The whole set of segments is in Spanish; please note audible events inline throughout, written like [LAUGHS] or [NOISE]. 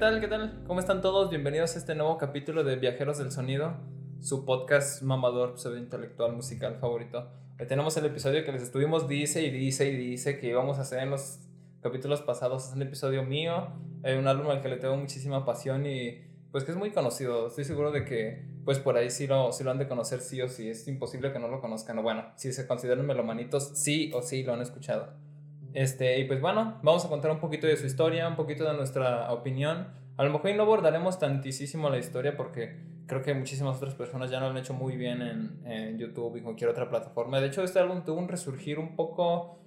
Hola, ¿qué tal? ¿Qué tal? ¿Cómo están todos? Bienvenidos a este nuevo capítulo de Viajeros del Sonido, su podcast mamador, pseudo intelectual musical favorito. Tenemos el episodio que les estuvimos dice y dice y dice que íbamos a hacer en los capítulos pasados. Es un episodio mío, eh, un álbum al que le tengo muchísima pasión y pues que es muy conocido. Estoy seguro de que pues por ahí sí lo, sí lo han de conocer sí o sí. Es imposible que no lo conozcan. O bueno, si se consideran melomanitos, sí o sí lo han escuchado. Este, y pues bueno, vamos a contar un poquito de su historia, un poquito de nuestra opinión. A lo mejor no abordaremos tantísimo la historia porque creo que muchísimas otras personas ya lo han hecho muy bien en, en YouTube y cualquier otra plataforma. De hecho, este álbum tuvo un resurgir un poco,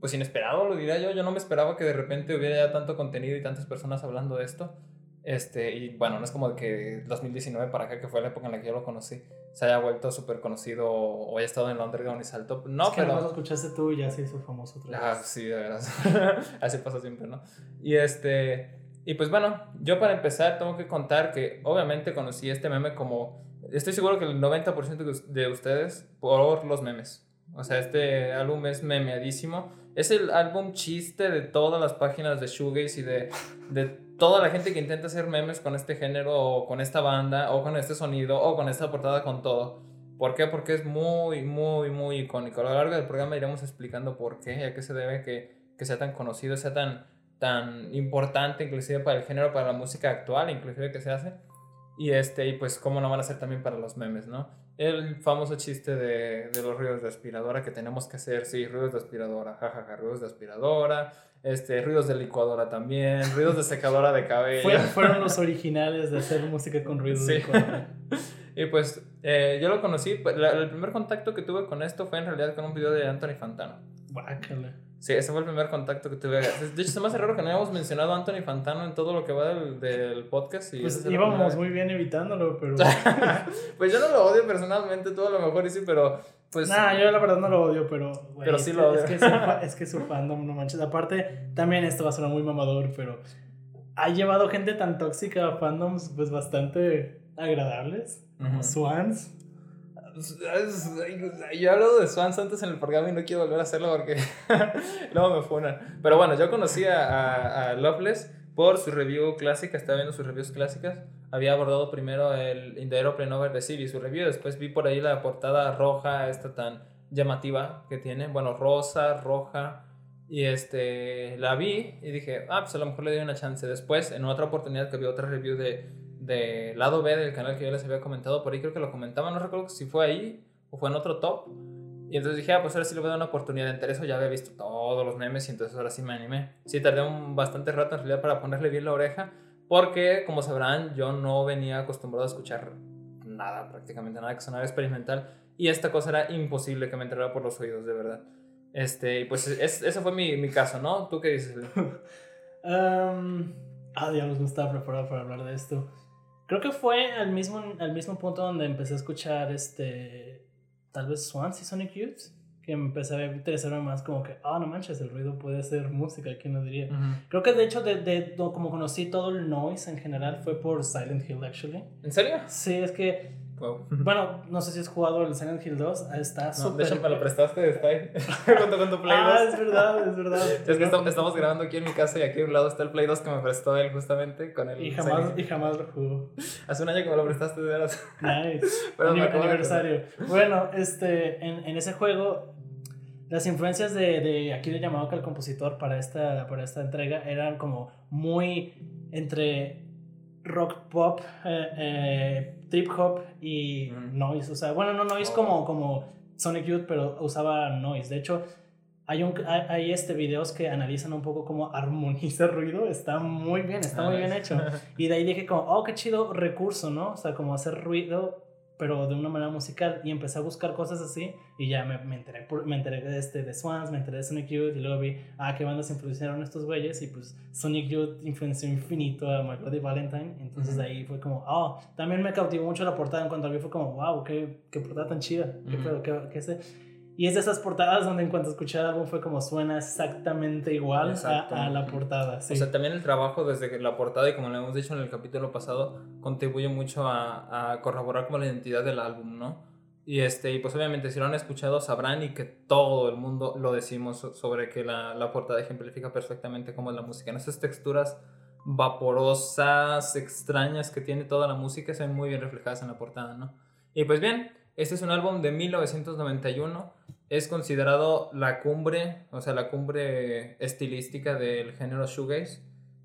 pues inesperado, lo diría yo. Yo no me esperaba que de repente hubiera ya tanto contenido y tantas personas hablando de esto. Este, y bueno, no es como que 2019 para acá, que fue la época en la que yo lo conocí, se haya vuelto súper conocido o haya estado en el underground y saltó. No, es que pero. Lo escuchaste tú y ya se hizo famoso otra Ah, vez. sí, de veras. [LAUGHS] Así pasa siempre, ¿no? Y este. Y pues bueno, yo para empezar tengo que contar que obviamente conocí este meme como. Estoy seguro que el 90% de ustedes por los memes. O sea, este álbum es memeadísimo. Es el álbum chiste de todas las páginas de Shoegaze y de, de toda la gente que intenta hacer memes con este género o con esta banda o con este sonido o con esta portada con todo. ¿Por qué? Porque es muy, muy, muy icónico. A lo largo del programa iremos explicando por qué y a qué se debe que, que sea tan conocido, sea tan, tan importante inclusive para el género, para la música actual inclusive que se hace. Y, este, y pues cómo no van a ser también para los memes, ¿no? El famoso chiste de, de los ruidos de aspiradora que tenemos que hacer, sí, ruidos de aspiradora, jajaja, ruidos de aspiradora, este, ruidos de licuadora también, ruidos de secadora de cabello. Fueron, [LAUGHS] fueron los originales de hacer música con ruido Sí. de licuadora. [LAUGHS] Y pues eh, yo lo conocí, pues, la- el primer contacto que tuve con esto fue en realidad con un video de Anthony Fantano. Guácala. Sí, ese fue el primer contacto que tuve. De hecho, se me hace raro que no hayamos mencionado a Anthony Fantano en todo lo que va del, del podcast. Y Pues íbamos muy bien evitándolo, pero. [LAUGHS] pues yo no lo odio personalmente, tú a lo mejor y sí, pero pues... nah, yo la verdad no lo odio, pero. güey, Pero sí lo odio. Es que, su, es que su fandom, no manches. Aparte, también esto va a sonar muy mamador, pero. Ha llevado gente tan tóxica a fandoms, pues bastante agradables. Como Ujú. Swans. Yo he hablado de Swans antes en el programa y no quiero volver a hacerlo porque [LAUGHS] luego me funan. Pero bueno, yo conocí a, a, a Loveless por su review clásica, estaba viendo sus reviews clásicas. Había abordado primero el In the Aeroplane Over the Sea, vi su review, después vi por ahí la portada roja, esta tan llamativa que tiene, bueno, rosa, roja. Y este, la vi y dije, ah, pues a lo mejor le doy una chance. Después, en otra oportunidad que vi otra review de, de lado B del canal que yo les había comentado, por ahí creo que lo comentaba, no recuerdo si fue ahí o fue en otro top. Y entonces dije, ah, pues ahora sí le voy a dar una oportunidad. Entre eso ya había visto todos los memes y entonces ahora sí me animé. Sí, tardé un bastante rato en realidad para ponerle bien la oreja, porque como sabrán, yo no venía acostumbrado a escuchar nada, prácticamente nada que sonara experimental. Y esta cosa era imposible que me entrara por los oídos, de verdad. Este, y pues es, ese fue mi, mi caso, ¿no? ¿Tú qué dices? Um, [LAUGHS] ah, diablos, no estaba preparado para hablar de esto. Creo que fue al mismo, al mismo punto donde empecé a escuchar este. Tal vez Swans y Sonic Youth. Que empecé a interesarme más como que, ah, no manches, el ruido puede ser música, ¿quién lo diría? Creo que de hecho, de, de, como conocí todo el noise en general, fue por Silent Hill, actually. ¿En serio? Sí, es que, Wow. bueno, no sé si has jugado el Silent Hill 2, está No, de súper. hecho, me lo prestaste, está ahí. [LAUGHS] junto con tu Play 2. ah, es verdad, es verdad. [LAUGHS] Es que estamos, estamos grabando aquí en mi casa y aquí a un lado está el Play 2 que me prestó él justamente con el... Y jamás, y jamás lo jugó. Hace un año que me lo prestaste de veras. Nice. [LAUGHS] Pero me Ani- acabo de aniversario. Bueno, este, en, en ese juego, las influencias de, de aquí que el compositor para esta, para esta entrega eran como muy entre rock pop, eh, eh, trip hop y Mm. noise. O sea, bueno, no noise Oh. como, como Sonic Youth, pero usaba noise. De hecho, hay, un, hay, este videos que analizan un poco cómo armoniza ruido. Está muy bien, está muy bien hecho. [LAUGHS] Y de ahí dije como, oh, qué chido recurso, ¿no? O sea, como hacer ruido, pero de una manera musical. Y empecé a buscar cosas así y ya me, me enteré, me enteré de, este, de Swans, me enteré de Sonic Youth y luego vi, ah, qué bandas influenciaron estos güeyes y pues Sonic Youth influenció infinito a My Bloody Valentine. Entonces Ujú. de ahí fue como, oh, también me cautivó mucho la portada en cuanto la vi, fue como, wow, qué, qué portada tan chida, qué Ujú. pedo, qué, qué ese... Y es de esas portadas donde en cuanto escuché el álbum fue como suena exactamente igual a, a la portada. Sí. O sea, también el trabajo desde la portada, y como lo hemos dicho en el capítulo pasado, contribuye mucho a, a corroborar como la identidad del álbum, ¿no? Y, este, y pues obviamente si lo han escuchado sabrán y que todo el mundo lo decimos so- sobre que la, la portada ejemplifica perfectamente cómo es la música. En esas texturas vaporosas, extrañas que tiene toda la música se ven muy bien reflejadas en la portada, ¿no? Y pues bien, este es un álbum de 1991, es considerado la cumbre, o sea, la cumbre estilística del género shoegaze.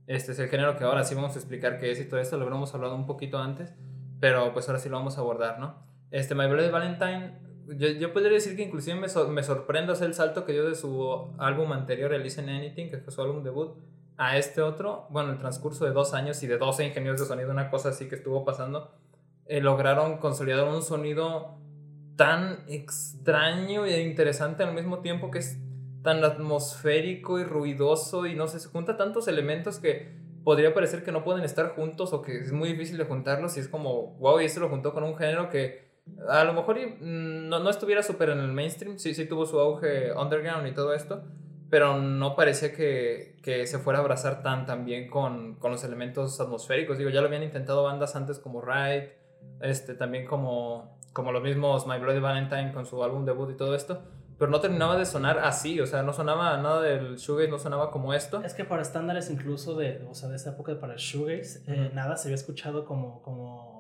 Este es el género que ahora sí vamos a explicar qué es y todo esto, lo habíamos hablado un poquito antes, pero pues ahora sí lo vamos a abordar, ¿no? Este, My Bloody Valentine, yo, yo podría decir que inclusive me, me sorprende hacer el salto que dio de su álbum anterior, el Listen Anything, que fue su álbum debut, a este otro, bueno, el transcurso de dos años y de 12 ingenieros de sonido, una cosa así que estuvo pasando, eh, lograron consolidar un sonido tan extraño e interesante al mismo tiempo que es tan atmosférico y ruidoso y no sé, se junta tantos elementos que podría parecer que no pueden estar juntos o que es muy difícil de juntarlos y es como, wow, y esto lo juntó con un género que a lo mejor mm, no, no estuviera súper en el mainstream, sí, sí tuvo su auge underground y todo esto, pero no parecía que, que se fuera a abrazar tan, tan bien con, con, los elementos atmosféricos. Digo, ya lo habían intentado bandas antes como Ride, este, también como, como los mismos My Bloody Valentine con su álbum debut y todo esto, pero no terminaba de sonar así, o sea, no sonaba nada del shoegaze, no sonaba como esto. Es que para estándares incluso de, o sea, de esa época para el shoegaze, eh, nada se había escuchado como, como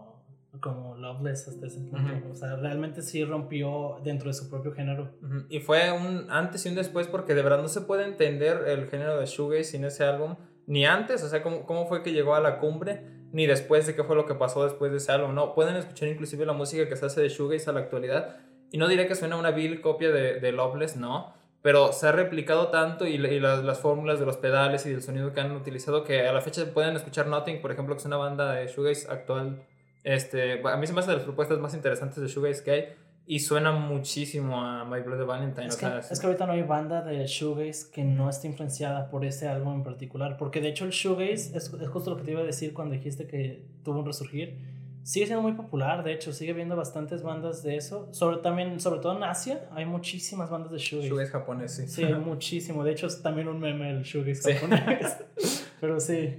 como Loveless hasta ese punto. O sea, realmente sí rompió dentro de su propio género. Y fue un antes y un después porque de verdad no se puede entender el género de shoegaze sin ese álbum. Ni antes, o sea, cómo, cómo fue que llegó a la cumbre, ni después de qué fue lo que pasó después de ese álbum. No, pueden escuchar inclusive la música que se hace de shoegaze a la actualidad. Y no diré que suena una vil copia de, de Loveless, no. Pero se ha replicado tanto y, las, fórmulas de los pedales y del sonido que han utilizado que a la fecha pueden escuchar Nothing, por ejemplo, que es una banda de shoegaze actual este, a mí se me hace de las propuestas más interesantes de Shoegaze que hay y suena muchísimo a My Bloody Valentine. Es, que, es que ahorita no hay banda de shoegaze que no esté influenciada por ese álbum en particular, porque de hecho el shoegaze es, es, justo lo que te iba a decir cuando dijiste que tuvo un resurgir. Sigue siendo muy popular, de hecho, sigue viendo bastantes bandas de eso. Sobre, también, sobre todo en Asia, hay muchísimas bandas de shoegaze. Shoegaze japonés, sí. Sí, [LAUGHS] muchísimo. De hecho, es también un meme el shoegaze japonés. [LAUGHS] Pero sí.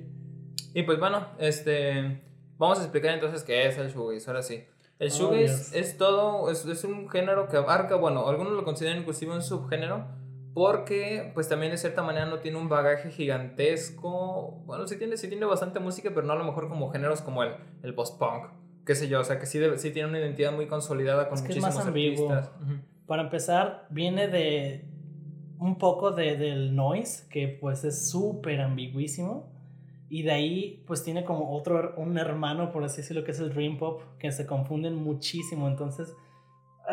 Y pues bueno, este Vamos a explicar entonces qué es el shoegaze, ahora sí. El oh, shoegaze es todo, es, es, un género que abarca, bueno, algunos lo consideran inclusive un subgénero, porque pues también de cierta manera no tiene un bagaje gigantesco, bueno, sí tiene, sí tiene bastante música, pero no a lo mejor como géneros como el, el post-punk, qué sé yo, o sea que sí, sí tiene una identidad muy consolidada con es que muchísimos es más artistas. Para empezar, viene de un poco de, del noise, que pues es súper ambiguísimo y de ahí, pues tiene como otro, un hermano, por así decirlo, que es el Dream Pop, que se confunden muchísimo. Entonces,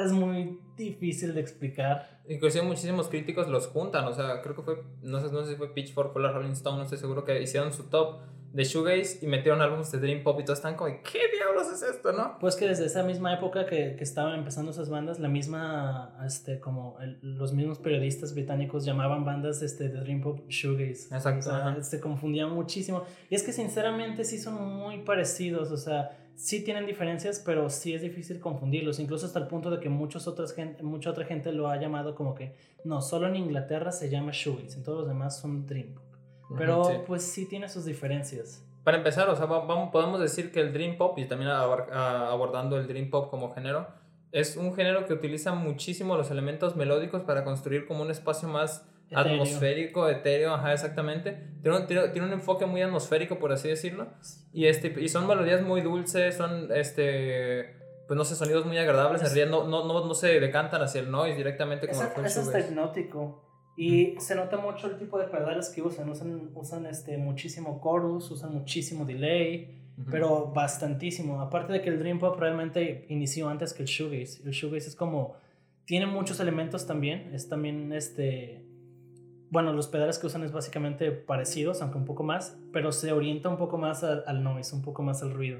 es muy difícil de explicar. Inclusive muchísimos críticos los juntan, o sea, creo que fue, no sé, no sé si fue Pitchfork o la Rolling Stone, no estoy seguro que hicieron su top de shoegaze y metieron álbumes de dream pop y todos están como, ¿qué diablos es esto, no? Pues que desde esa misma época que, que estaban empezando esas bandas, la misma, este, como los mismos periodistas británicos llamaban bandas este, de dream pop shoegaze. Exacto. O sea, se confundían muchísimo. Y es que sinceramente sí son muy parecidos, o sea, sí tienen diferencias, pero sí es difícil confundirlos, incluso hasta el punto de que muchos otras gente, mucha otra gente lo ha llamado como que, no, solo en Inglaterra se llama shoegaze, en todos los demás son dream pop. Pero pues sí tiene sus diferencias. Para empezar, o sea, vamos, podemos decir que el Dream Pop, y también abordando el Dream Pop como género, es un género que utiliza muchísimo los elementos melódicos para construir como un espacio más atmosférico, etéreo, ajá, exactamente. Tiene un, tiene, un, enfoque muy atmosférico, por así decirlo. Y, este, y son melodías muy dulces, son, este, pues no sé, sonidos muy agradables. en realidad no, no, no, no, se decantan hacia el noise directamente como es, es hipnótico. Y se nota mucho el tipo de pedales que usan. Usan, usan este, muchísimo chorus, usan muchísimo delay, pero bastantísimo. Aparte de que el Dream Pop realmente inició antes que el Shoegaze. El Shoegaze es como... Tiene muchos elementos también. Es también este... Bueno, los pedales que usan es básicamente parecidos, aunque un poco más, pero se orienta un poco más al, al noise, un poco más al ruido.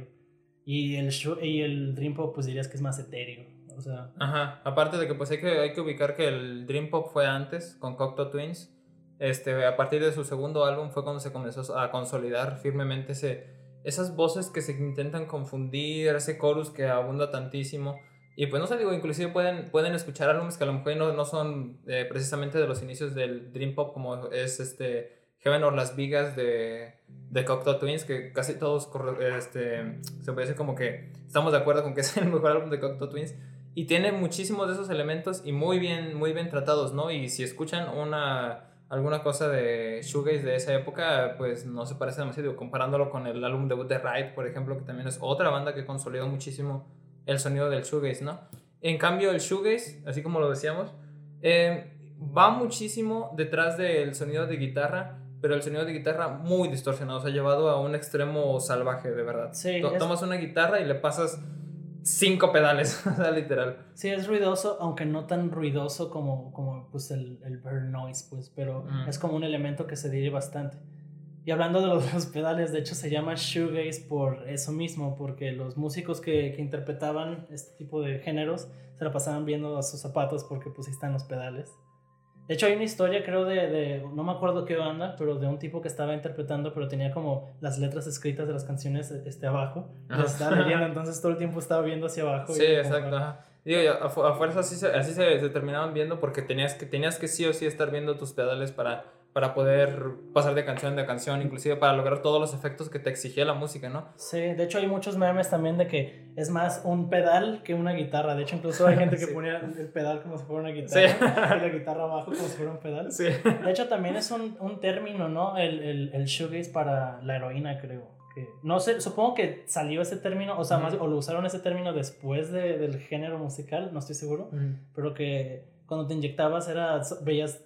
Y el, y el Dream Pop pues dirías que es más etéreo. O sea. Ajá. Aparte de que pues hay que, hay que ubicar que el Dream Pop fue antes con Cocteau Twins. Este, a partir de su segundo álbum fue cuando se comenzó a consolidar firmemente ese, esas voces que se intentan confundir, ese chorus que abunda tantísimo. Y pues no sé, digo, inclusive pueden, pueden escuchar álbumes que a lo mejor no, no son eh, precisamente de los inicios del Dream Pop, como es este Heaven or Las Vigas de, de Cocteau Twins, que casi todos este, se decir como que estamos de acuerdo con que [LAUGHS] es el mejor álbum de Cocteau Twins. Y tiene muchísimos de esos elementos y muy bien, muy bien tratados, ¿no? Y si escuchan una, alguna cosa de shoegaze de esa época, pues no se parece demasiado, comparándolo con el álbum debut de Ride, por ejemplo, que también es otra banda que consolidó muchísimo el sonido del shoegaze, ¿no? En cambio, el shoegaze, así como lo decíamos, eh, va muchísimo detrás del sonido de guitarra, pero el sonido de guitarra muy distorsionado, o sea, llevado a un extremo salvaje, de verdad. Sí, Tomas una guitarra y le pasas cinco pedales, [LAUGHS] o sea, literal. Sí, es ruidoso, aunque no tan ruidoso como, como pues el, el burn noise, pues, pero Mm. es como un elemento que se dirige bastante. Y hablando de los, [LAUGHS] los pedales, de hecho se llama shoegaze por eso mismo, porque los músicos que, que interpretaban este tipo de géneros se la pasaban viendo a sus zapatos porque pues ahí están los pedales. De hecho hay una historia creo de, de, no me acuerdo qué banda, pero de un tipo que estaba interpretando, pero tenía como las letras escritas de las canciones este, abajo. las estaba leyendo, [LAUGHS] entonces todo el tiempo estaba viendo hacia abajo. Sí, y como- exacto. ajá. Digo, a, a fuerza así, se, así se, se terminaban viendo porque tenías que, tenías que sí o sí estar viendo tus pedales para, para poder pasar de canción a canción, inclusive para lograr todos los efectos que te exigía la música, ¿no? Sí, de hecho hay muchos memes también de que es más un pedal que una guitarra. De hecho, incluso hay gente que [LAUGHS] Sí. ponía el pedal como si fuera una guitarra y la guitarra abajo como si fuera un pedal. Sí. De hecho, también es un, un término, ¿no? El, el, el shoegaze para la heroína, creo. Que, no sé, supongo que salió ese término, o sea, más, o lo usaron ese término después de- del género musical, no estoy seguro. Pero que cuando te inyectabas era, veías,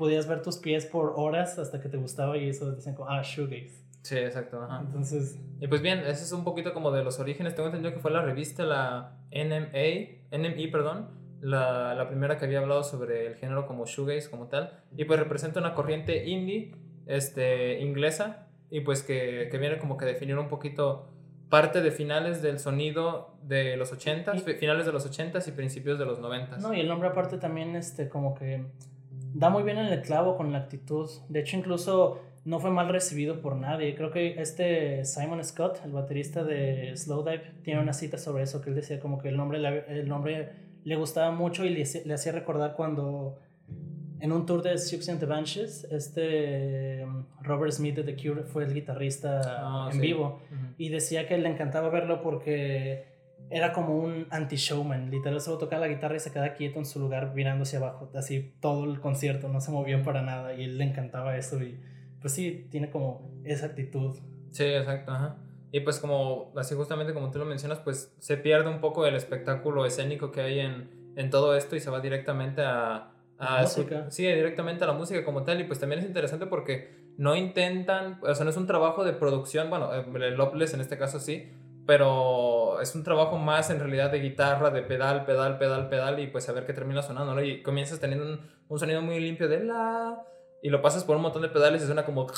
podías ver tus pies por horas hasta que te gustaba y eso decían como, ah, shoegaze. Sí, exacto. ajá. Entonces, Y pues bien, ese es un poquito como de los orígenes. Tengo entendido que fue la revista, la NMA, NME, perdón, la, la primera que había hablado sobre el género como shoegaze como tal. Y pues representa una corriente indie este, inglesa y pues que, que viene como que a definir un poquito parte de finales del sonido de los 80s, Y- finales de los 80s y principios de los 90s. No, y el nombre aparte también, este, como que da muy bien en el clavo con la actitud. De hecho, incluso no fue mal recibido por nadie. Creo que este Simon Scott, el baterista de Slowdive, tiene una cita sobre eso, que él decía como que el nombre, le- el nombre le gustaba mucho y le, hacía- le hacía recordar cuando en un tour de Siouxsie and the Banshees, este um, Robert Smith de The Cure fue el guitarrista Ah, en sí. vivo y decía que le encantaba verlo porque era como un anti-showman. Literal, solo tocaba la guitarra y se quedaba quieto en su lugar mirando hacia abajo. Así todo el concierto, no se movía para nada. Y él le encantaba eso. Y pues sí, tiene como esa actitud. Sí, exacto, ajá. Y pues como, así justamente como tú lo mencionas, pues se pierde un poco el espectáculo escénico que hay en, en todo esto y se va directamente a... a su- Música. sí, directamente a la música como tal. Y pues también es interesante porque no intentan, o sea, no es un trabajo de producción, bueno, eh, el Lopless en este caso sí, pero es un trabajo más en realidad de guitarra, de pedal, pedal, pedal, pedal y pues a ver qué termina sonando, ¿no? Y comienzas teniendo un, un sonido muy limpio de la... Y lo pasas por un montón de pedales y suena como...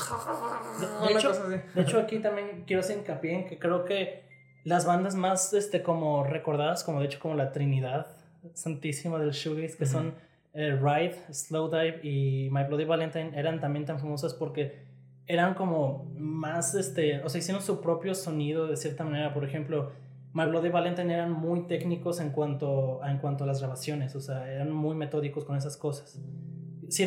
una [LAUGHS] hecho, así. De hecho, aquí también quiero hacer hincapié en que creo que las bandas más este, como recordadas, como de hecho como la Trinidad Santísima del Shoegaze, que son eh, Ride, Slowdive y My Bloody Valentine, eran también tan famosas porque eran como más, este, o sea, hicieron su propio sonido de cierta manera. Por ejemplo, My Bloody Valentine eran muy técnicos en cuanto, a, en cuanto a las grabaciones, o sea, eran muy metódicos con esas cosas.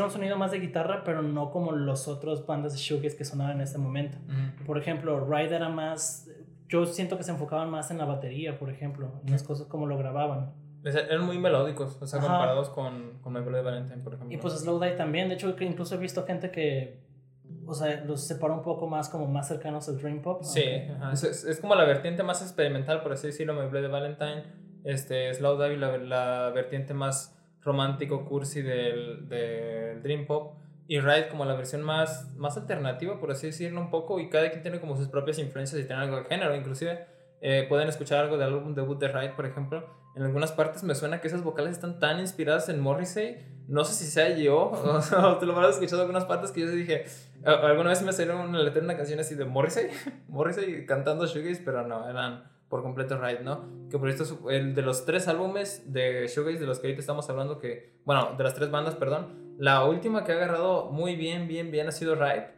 Un sonido más de guitarra, pero no como los otros bandas de shoegaze que sonaban en ese momento. Por ejemplo, Ride era más. Yo siento que se enfocaban más en la batería, por ejemplo, en las cosas como lo grababan. Eran muy melódicos, o sea, Ajá. comparados con, con My Bloody Valentine, por ejemplo. Y pues Slowdive también. De hecho, que incluso he visto gente que. O sea, los separa un poco más como más cercanos al Dream Pop. Sí, aunque- ajá, es, es- es como la vertiente más experimental, por así decirlo, My Bloody Valentine, este, Slowdive, la, la vertiente más romántico, cursi del, del Dream Pop, y Ride como la versión más, más alternativa, por así decirlo, un poco, y cada quien tiene como sus propias influencias y tiene algo de género, inclusive eh, pueden escuchar algo del álbum debut de Ride, por ejemplo, en algunas partes me suena que esas vocales están tan inspiradas en Morrissey, no sé si sea yo, [LAUGHS] o, te lo habrás escuchado en algunas partes que yo dije, alguna vez me salió una letra una canción así de Morrissey, [LAUGHS] Morrissey cantando Shoegaze, pero no, eran por completo Ride, ¿no? Que por esto es el de los tres álbumes de Shoegaze de los que ahorita estamos hablando, que, bueno, de las tres bandas, perdón, la última que ha agarrado muy bien, bien, bien ha sido Ride,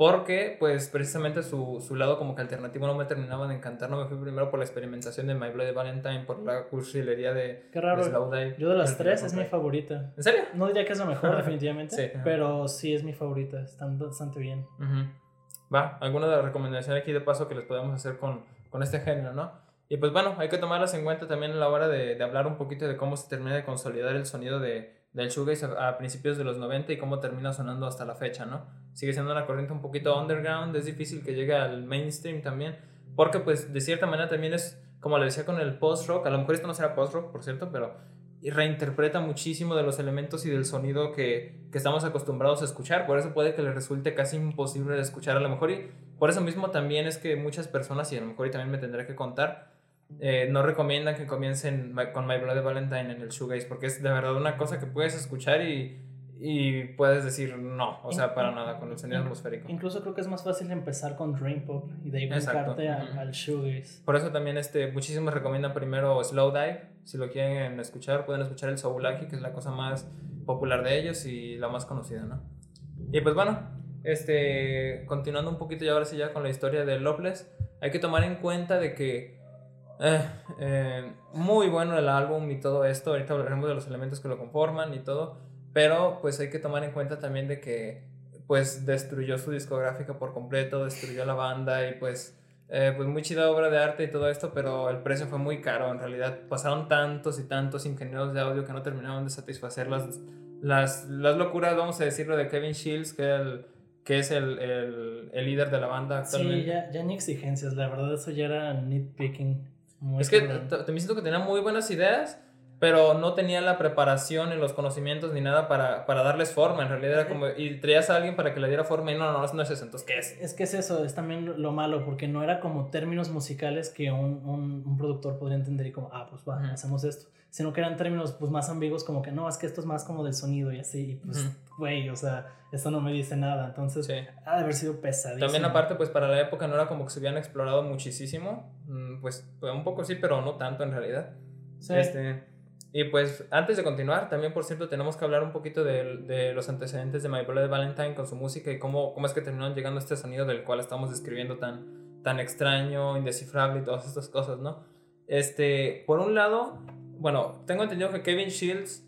porque pues precisamente su, su lado como que alternativo no me terminaba de encantar, no me fui primero por la experimentación de My Bloody Valentine, por la cursilería de, Qué de raro. Slowdive. Yo de las tres es mi favorita. ¿En serio? No diría que es la mejor, [LAUGHS] definitivamente. Sí, pero sí es mi favorita. Están bastante bien. Ujú. Va, alguna de las recomendaciones aquí de paso que les podemos hacer con, con este género, ¿no? Y pues bueno, hay que tomarlas en cuenta también a la hora de, de hablar un poquito de cómo se termina de consolidar el sonido de, del shoegaze a, principios de los 90 y cómo termina sonando hasta la fecha, ¿no? Sigue siendo una corriente un poquito underground, es difícil que llegue al mainstream también, porque pues de cierta manera también es, como le decía con el post-rock, a lo mejor esto no será post-rock, por cierto, pero reinterpreta muchísimo de los elementos y del sonido que, que, estamos acostumbrados a escuchar, por eso puede que le resulte casi imposible de escuchar a lo mejor y por eso mismo también es que muchas personas, y a lo mejor y también me tendré que contar, eh, no recomiendan que comiencen con My Bloody Valentine en el shoegaze porque es de verdad una cosa que puedes escuchar y, y puedes decir no, o sea, para nada con el sonido atmosférico. Incluso creo que es más fácil empezar con Dream Pop y de ahí buscarte al, shoegaze. Por eso también este, muchísimos recomiendan primero Slow Dive, si lo quieren escuchar, pueden escuchar el Soulaki, que es la cosa más popular de ellos y la más conocida, ¿no? Y pues bueno, este, continuando un poquito y ahora sí ya con la historia de Loveless, hay que tomar en cuenta de que eh, eh, muy bueno el álbum y todo esto. Ahorita hablaremos de los elementos que lo conforman y todo. Pero pues hay que tomar en cuenta también de que pues destruyó su discográfica por completo, destruyó la banda y pues... Eh, pues muy chida obra de arte y todo esto, pero el precio fue muy caro. En realidad pasaron tantos y tantos ingenieros de audio que no terminaron de satisfacer las, las, las locuras, vamos a decirlo, de Kevin Shields, que, el, que es el, el, el, líder de la banda actualmente. Sí, ya, ya ni exigencias, la verdad eso ya era nitpicking es que también siento que tenía muy buenas ideas, pero no tenía la preparación ni los conocimientos ni nada para, para darles forma. En realidad era como, y traías a alguien para que le diera forma y no, no, no es eso. Entonces, ¿qué es? Es que es eso, es también lo malo, porque no era como términos musicales que un, un, un productor podría entender y como, ah, pues va, hacemos esto. Sino que eran términos pues más ambiguos, como que no, es que esto es más como del sonido y así. Y pues, güey, o sea, esto no me dice nada. Entonces, ha de haber sido pesadísimo. También, aparte, pues para la época no era como que se habían explorado muchísimo. Mm, pues un poco sí, pero no tanto en realidad. Sí. Este, y pues antes de continuar, también por cierto tenemos que hablar un poquito de, de los antecedentes de My de Valentine con su música y cómo, cómo es que terminaron llegando a este sonido del cual estamos describiendo tan, tan extraño, indescifrable y todas estas cosas, ¿no? Este, por un lado, bueno, tengo entendido que Kevin Shields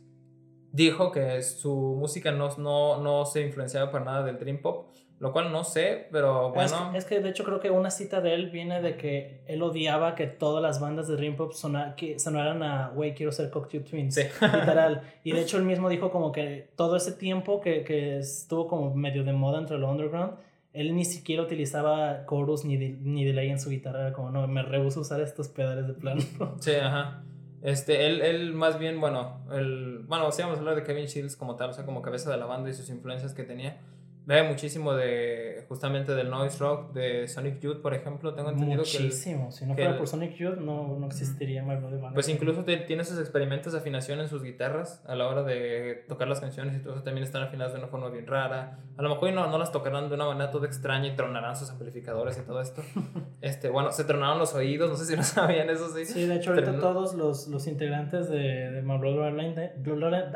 dijo que su música no, no, no se influenciaba para nada del Dream Pop, lo cual no sé, pero bueno. Es que, de hecho creo que una cita de él viene de que él odiaba que todas las bandas de Dream Pop que sonaran a, güey, quiero ser Cocktail Twins. Sí. [LAUGHS] Literal. Y de hecho él mismo dijo como que todo ese tiempo que, que estuvo como medio de moda entre lo underground, él ni siquiera utilizaba chorus ni, ni delay en su guitarra. Como, no, me rehuso usar estos pedales de plano. Sí, ajá. Este, él, él más bien, bueno, el, bueno, sí vamos a hablar de Kevin Shields como tal, o sea, como cabeza de la banda y sus influencias que tenía. Ve muchísimo de justamente del noise rock, de Sonic Youth, por ejemplo. Tengo entendido que. Muchísimo. Si no fuera por Sonic Youth, no, no existiría My Bloody Pues incluso tiene esos experimentos de afinación en sus guitarras a la hora de tocar las canciones y todo eso también están afinadas de una forma bien rara. A lo mejor no, no las tocarán de una manera toda extraña y tronarán sus amplificadores y todo esto. [LAUGHS] este, bueno, se tronaron los oídos, no sé si lo [LAUGHS] sabían, eso sí. Sí, de hecho, ahorita todos los, los integrantes de, de My Bloody Valentine,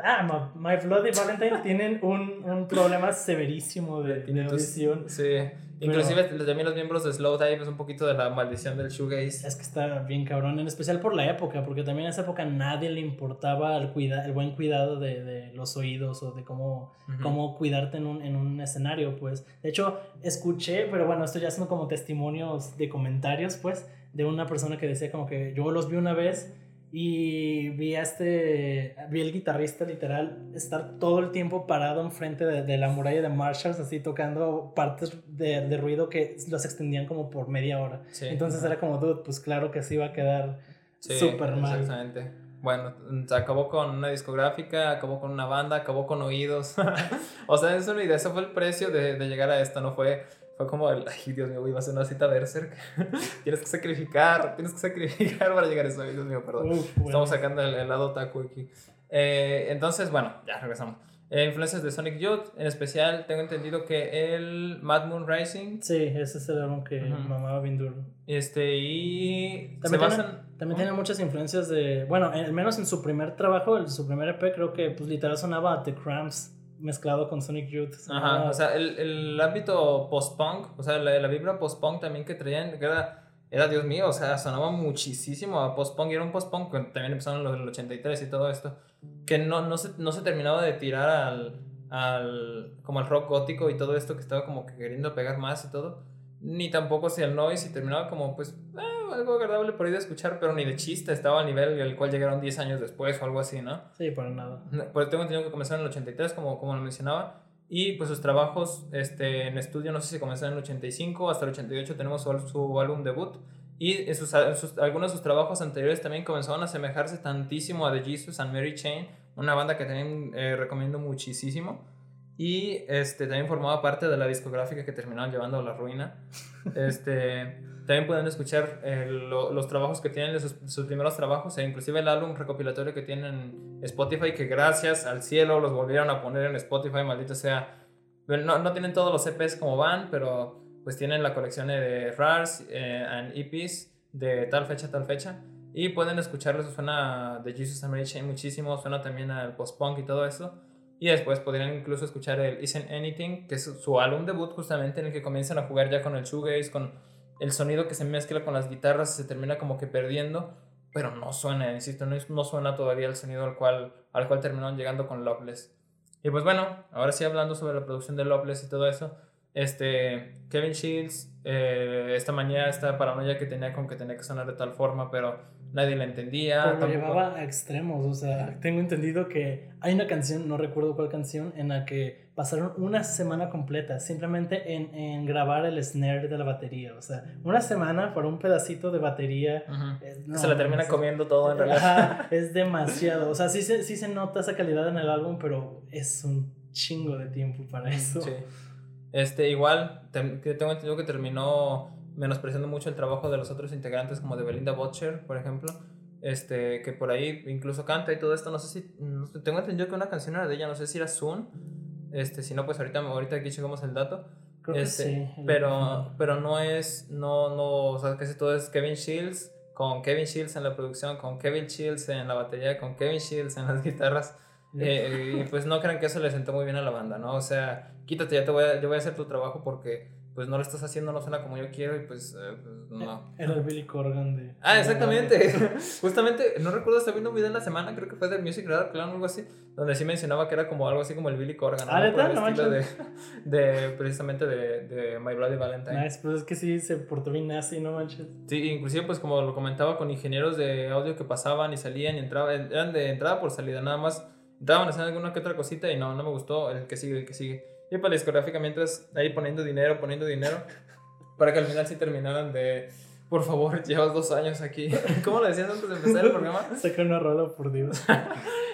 ah, My Bloody Valentine tienen un, un problema severísimo de, de audición. Sí. Inclusive también los miembros de Slow Dive es un poquito de la maldición del shoegaze. Es que está bien cabrón, en especial por la época, porque también en esa época nadie le importaba el, cuida el buen cuidado de, de, los oídos o de cómo, cómo cuidarte en un, en un escenario, pues. De hecho, escuché, pero bueno, esto ya son como testimonios de comentarios, pues, de una persona que decía como que yo los vi una vez y vi a este, vi el guitarrista literal estar todo el tiempo parado enfrente de, de la muralla de Marshalls, así tocando partes de, de, ruido que los extendían como por media hora. Entonces era como, dude, pues claro que así iba a quedar súper mal. Exactamente. Bueno, se acabó con una discográfica, acabó con una banda, acabó con oídos. [LAUGHS] o sea, es una idea, ese fue el precio de, de llegar a esto, no fue fue como el, ay, Dios mío, iba a ser una cita Berserk. [LAUGHS] tienes que sacrificar, tienes que sacrificar para llegar a eso. Dios mío, perdón. Estamos sacando el, lado taco aquí. Eh, entonces, bueno, ya regresamos. Eh, influencias de Sonic Youth, en especial tengo entendido que el Mad Moon Rising. Sí, ese es el álbum que mamaba bien duro. Este, y también, tiene, también tiene muchas influencias de, bueno, al menos en su primer trabajo, en su primer EP, creo que pues literal sonaba The Cramps mezclado con Sonic Youth. Ajá, o sea, el, el ámbito post-punk, o sea, la, la vibra post-punk también que traían, que era, era, Dios mío, o sea, sonaba muchísimo a post-punk, y era un post-punk que también empezaron los del 83 y todo esto, que no, no, se, no se terminaba de tirar al, al, como al rock gótico y todo esto que estaba como que queriendo pegar más y todo, ni tampoco hacia el noise y terminaba como, pues, eh, algo agradable por ahí de escuchar, pero ni de chiste, estaba al nivel al cual llegaron 10 años después o algo así, ¿no? Sí, para nada. Pues tengo entendido que comenzaron en el 83, como, como lo mencionaba, y pues sus trabajos este, en estudio, no sé si comenzaron en el 85, hasta el 88 tenemos su, su álbum debut, y sus, sus, algunos de sus trabajos anteriores también comenzaron a asemejarse tantísimo a The Jesus and Mary Chain, una banda que también eh, recomiendo muchísimo. Y este, también formaba parte de la discográfica que terminaron llevando a la ruina. [LAUGHS] Este, también pueden escuchar eh, los trabajos que tienen, sus, sus, primeros trabajos, e inclusive el álbum recopilatorio que tienen en Spotify, que gracias al cielo los volvieron a poner en Spotify, maldito sea. No, no tienen todos los EPs como van, pero pues tienen la colección de RARs eh, and EPs de tal fecha, tal fecha. Y pueden escucharlo, suena de Jesus and Mary Chain muchísimo, suena también al post-punk y todo eso. Y después podrían incluso escuchar el Isn't Anything, que es su álbum debut justamente en el que comienzan a jugar ya con el shoegaze, con el sonido que se mezcla con las guitarras, se termina como que perdiendo, pero no suena, insisto, no, no suena todavía el sonido al cual, al cual terminaron llegando con Loveless. Y pues bueno, ahora sí hablando sobre la producción de Loveless y todo eso, este, Kevin Shields, eh, esta mañana, esta paranoia que tenía con que tenía que sonar de tal forma, pero nadie la entendía. Pero lo llevaba a extremos, o sea, tengo entendido que hay una canción, no recuerdo cuál canción, en la que pasaron una semana completa simplemente en, en grabar el snare de la batería, o sea, una semana por un pedacito de batería. se la termina comiendo todo en realidad. es demasiado, o sea, sí se, sí se nota esa calidad en el álbum, pero es un chingo de tiempo para eso. Sí. Este, igual, tengo entendido que terminó menospreciando mucho el trabajo de los otros integrantes, como de Belinda Butcher, por ejemplo. Este, que por ahí incluso canta y todo esto. No sé si. tengo entendido que una canción era de ella, no sé si era Soon. Este, si no, pues ahorita, ahorita aquí llegamos el dato. Creo este, que sí. Pero, pero no es. No, no. O sea, casi todo es Kevin Shields. Con Kevin Shields en la producción, con Kevin Shields en la batería, con Kevin Shields en las guitarras. Eh, y pues no crean que eso le sentó muy bien a la banda, ¿no? O sea, quítate, ya te voy a, yo voy a hacer tu trabajo porque pues no lo estás haciendo, no suena como yo quiero y pues, eh, pues no. Era el Billy Corgan de... Ah, exactamente. [LAUGHS] Justamente, no recuerdo, estaba viendo un video en la semana, creo que fue de Music Radar Clan o algo así, donde sí mencionaba que era como algo así como el Billy Corgan. Ah, ¿no? estilo de, de, precisamente de, de My Bloody Valentine. Nice, pues es que sí se portó bien así, no manches. Sí, inclusive pues como lo comentaba con ingenieros de audio que pasaban y salían y entraban, eran de entrada por salida, nada más daban a hacer alguna que otra cosita y no, no me gustó, el que sigue, el que sigue. Y para la discográfica, mientras ahí poniendo dinero, poniendo dinero, para que al final sí terminaran de, por favor, [LAUGHS] llevas dos años aquí. [LAUGHS] ¿Cómo lo decías antes de empezar el programa? [LAUGHS] Saca una rola, por Dios.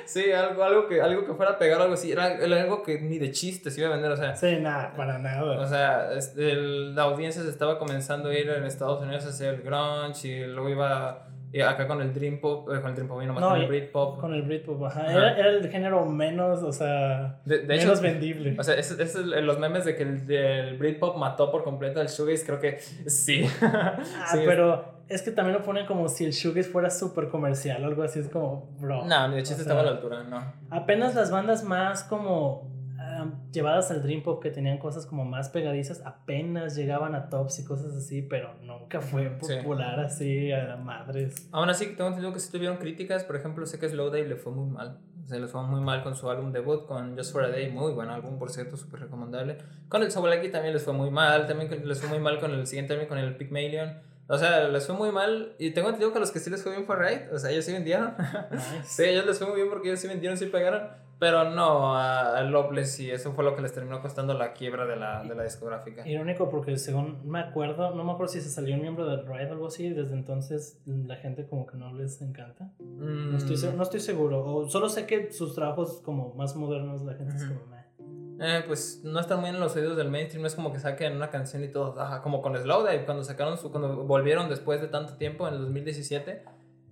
sí, algo, algo, que, algo que fuera a pegar, algo así. Era, algo que ni de chiste se iba a vender, o sea. Sí, nada, para nada. O sea, la audiencia se estaba comenzando a ir en Estados Unidos a hacer el grunge y luego iba y acá con el Dream Pop, eh, con el Dream Pop, no, con el Britpop. Con el Britpop, ajá. Era, era, el género menos, o sea, de, menos vendible. O sea, es, es los memes de que el, el Britpop mató por completo al Shoegaze, creo que sí. [LAUGHS] ah, pero es que también lo ponen como si el Shoegaze fuera súper comercial o algo así, es como, bro. No, de chiste estaba a la altura, no. Apenas las bandas más como llevadas al Dream Pop que tenían cosas como más pegadizas, apenas llegaban a tops y cosas así, pero nunca fue popular así a madres. Aún así, tengo entendido que sí tuvieron críticas, por ejemplo, sé que Slowdive le fue muy mal. Se les fue muy mal con su álbum debut, con Just for a Day, muy buen álbum, por cierto, súper recomendable. Con el Sobolaki también les fue muy mal, también les fue muy mal con el siguiente álbum, con el Pygmalion. O sea, les fue muy mal. Y tengo entendido que a los que sí les fue bien fue Right. O sea, ellos sí vendieron. [LAUGHS] sí, ellos les fue muy bien porque ellos sí vendieron, sí pagaron. Pero no a, Loveless y eso fue lo que les terminó costando la quiebra de la, de la discográfica. Irónico porque según me acuerdo, no me acuerdo si se salió un miembro del Riot o algo así, desde entonces la gente como que no les encanta. No, estoy, mm. no estoy seguro, o solo sé que sus trabajos como más modernos la gente es como... Eh, pues no están muy en los oídos del mainstream, no es como que saquen una canción y todo, ajá, como con Slowdive, cuando sacaron su, cuando volvieron después de tanto tiempo en el 2017,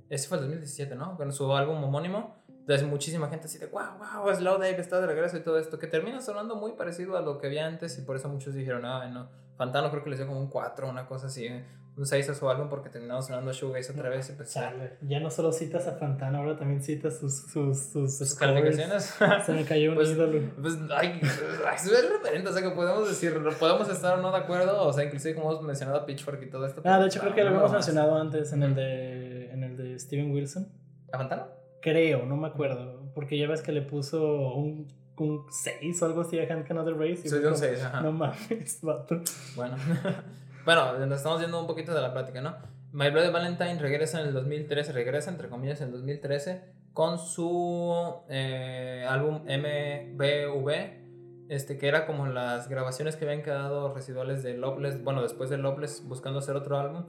ese fue el 2017, ¿no? Con su álbum homónimo, entonces muchísima gente así de, wow, wow, Slowdive está de regreso y todo esto, que termina sonando muy parecido a lo que había antes y por eso muchos dijeron, ah, no, Fantano creo que le dio como un 4, una cosa así, un 6 a su álbum porque terminaron sonando Shoegaze otra vez y pues, ya no solo citas a Fantano, ahora también citas sus, sus, sus, sus calificaciones. [LAUGHS] Se me cayó un pues, ídolo. Pues, ay, es referente, o sea, que podemos decir, podemos estar o no de acuerdo, o sea, inclusive como hemos mencionado a Pitchfork y todo esto. Ah, de hecho creo que lo habíamos mencionado antes en el de, en el de Steven Wilson. ¿A Fantano? Creo, no me acuerdo. Porque ya ves que le puso un, un 6 o algo así a Hank Another Race. Sí, un 6, ajá. No mames, vato. Bueno. [LAUGHS] bueno, nos estamos yendo un poquito de la plática, ¿no? My Bloody Valentine regresa en el 2013, regresa entre comillas en el 2013 con su eh, álbum MBV, este, que era como las grabaciones que habían quedado residuales de Loveless, bueno, después de Loveless buscando hacer otro álbum.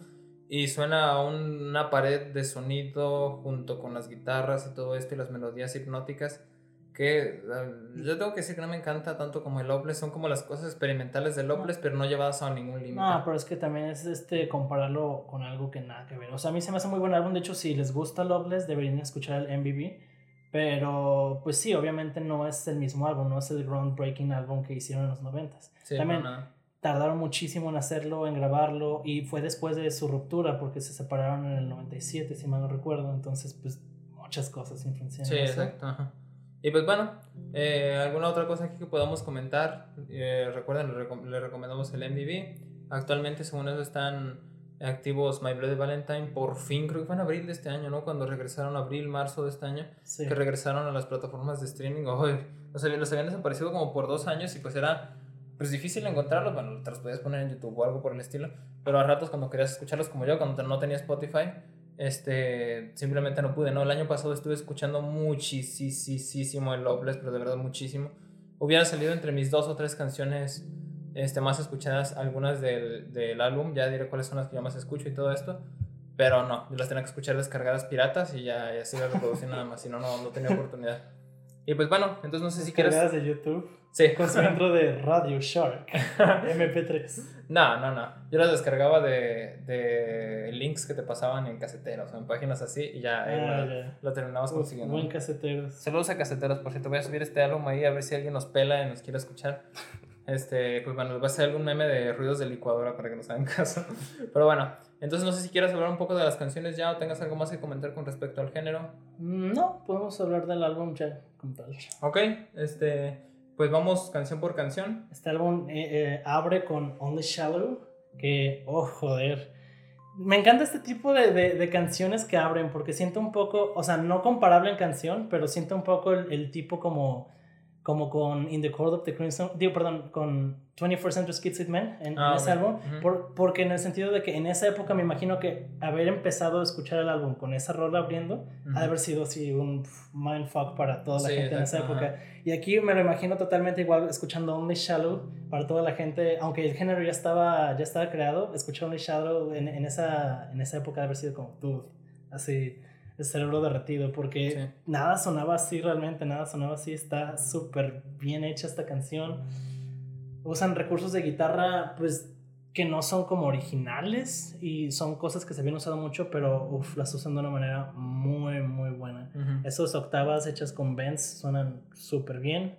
Y suena a una pared de sonido junto con las guitarras y todo esto y las melodías hipnóticas que yo tengo que decir que no me encanta tanto como el Loveless, son como las cosas experimentales del Loveless, pero no llevadas a ningún límite. No, pero es que también es este compararlo con algo que nada que ver. O sea, a mí se me hace muy buen álbum, de hecho, si les gusta Loveless, deberían escuchar el MVB, pero pues sí, obviamente no es el mismo álbum, no es el groundbreaking álbum que hicieron en los 90 sí, También tardaron muchísimo en hacerlo, en grabarlo, y fue después de su ruptura, porque se separaron en el 97, si mal no recuerdo, entonces pues muchas cosas influenciaron. Sí, exacto. Ajá. Y pues bueno, eh, alguna otra cosa aquí que podamos comentar. Eh, recuerden, le, recomendamos el MVB. Actualmente, según eso, están activos My Bloody Valentine. Por fin, creo que fue en abril de este año, ¿no? Cuando regresaron, abril, marzo de este año, que regresaron a las plataformas de streaming. o sea, los habían desaparecido como por dos años y pues era pues difícil encontrarlos. Bueno, te los podías poner en YouTube o algo por el estilo. Pero a ratos, cuando querías escucharlos como yo, cuando no tenía Spotify este, simplemente no pude, ¿no? El año pasado estuve escuchando muchísimo el Loveless, pero de verdad muchísimo. Hubiera salido entre mis dos o tres canciones este, más escuchadas, algunas del, del álbum, ya diré cuáles son las que yo más escucho y todo esto. Pero no, yo las tenía que escuchar descargadas piratas y ya, ya se las reproducí nada más, si no, no, no tenía oportunidad. Y pues bueno, entonces no sé si quieres. de YouTube? Sí. Con su intro de [LAUGHS] Radio Shark. MP3. No, no, no. Yo las descargaba de, de links que te pasaban en caseteros o en páginas así y ya, ah, lo, terminabas consiguiendo. Buen caseteros. Saludos a caseteros, por cierto. Voy a subir este álbum ahí a ver si alguien nos pela y nos quiere escuchar. Este, pues bueno, va a ser algún meme de ruidos de licuadora para que nos hagan caso. [LAUGHS] Pero bueno, entonces no sé si quieres hablar un poco de las canciones ya o tengas algo más que comentar con respecto al género. Mm, no, podemos hablar del álbum ya como tal. Ok, este, pues vamos canción por canción. Este álbum eh, eh, abre con Only Shallow, que, oh, joder. Me encanta este tipo de, de, canciones que abren porque siento un poco, o sea, no comparable en canción, pero siento un poco el tipo como como con In the Court of the Crimson, digo, perdón, con 21st Century Kids Men en, ah, ese álbum, por, porque en el sentido de que en esa época me imagino que haber empezado a escuchar el álbum con esa rola abriendo, ha de haber sido así un mindfuck para toda la gente en esa época. Y aquí me lo imagino totalmente igual escuchando Only Shallow para toda la gente, aunque el género ya estaba, ya estaba creado, escuchar Only Shallow en, en, esa, en esa época ha de haber sido como, dude, así el cerebro derretido, porque nada sonaba así realmente, nada sonaba así, está súper bien hecha esta canción. Usan recursos de guitarra, pues que no son como originales y son cosas que se habían usado mucho, pero uf, las usan de una manera muy, muy buena. Esas octavas hechas con bends suenan súper bien.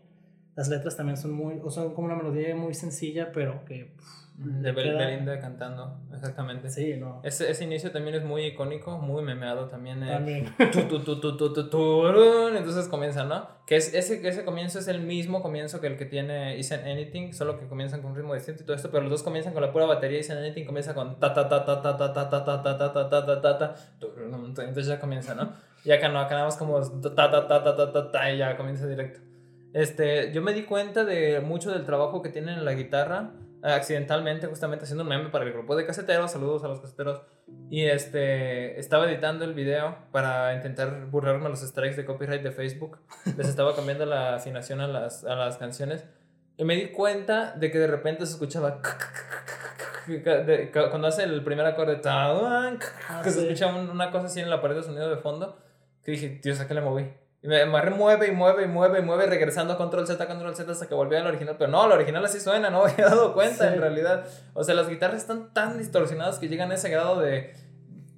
Las letras también son muy, o son como una melodía muy sencilla, pero que de Belinda cantando, exactamente. Sí, no. Ese, ese, inicio también es muy icónico, muy memeado también. Eh. También. entonces comienza, ¿no? Que es, ese, ese comienzo es el mismo comienzo que el que tiene Isn't Anything, solo que comienzan con un ritmo distinto y todo esto, pero los dos comienzan con la pura batería. Isn't Anything comienza con ta ta ta ta ta ta ta ta ta ta ta ta ta ta ta Entonces ya comienza, ¿no? Y acá no, acá nada más como ta ta ta ta ta ta ta y ya comienza directo. Este, yo me di cuenta de mucho del trabajo que tienen en la guitarra accidentalmente justamente haciendo un meme para el grupo de caseteros, saludos a los caseteros, y este, estaba editando el video para intentar burlarme los strikes de copyright de Facebook, les estaba cambiando la afinación a las, a las canciones, y me di cuenta de que de repente se escuchaba cuando hace el primer acorde, que se escucha una cosa así en la pared de sonido de fondo, que dije, Dios, ¿a qué le moví? Y me, mueve y mueve y mueve y mueve, regresando a control Z, control Z hasta que volví al original. Pero no, el original así suena, no [LAUGHS] me había dado cuenta en realidad. O sea, las guitarras están tan distorsionadas que llegan a ese grado de.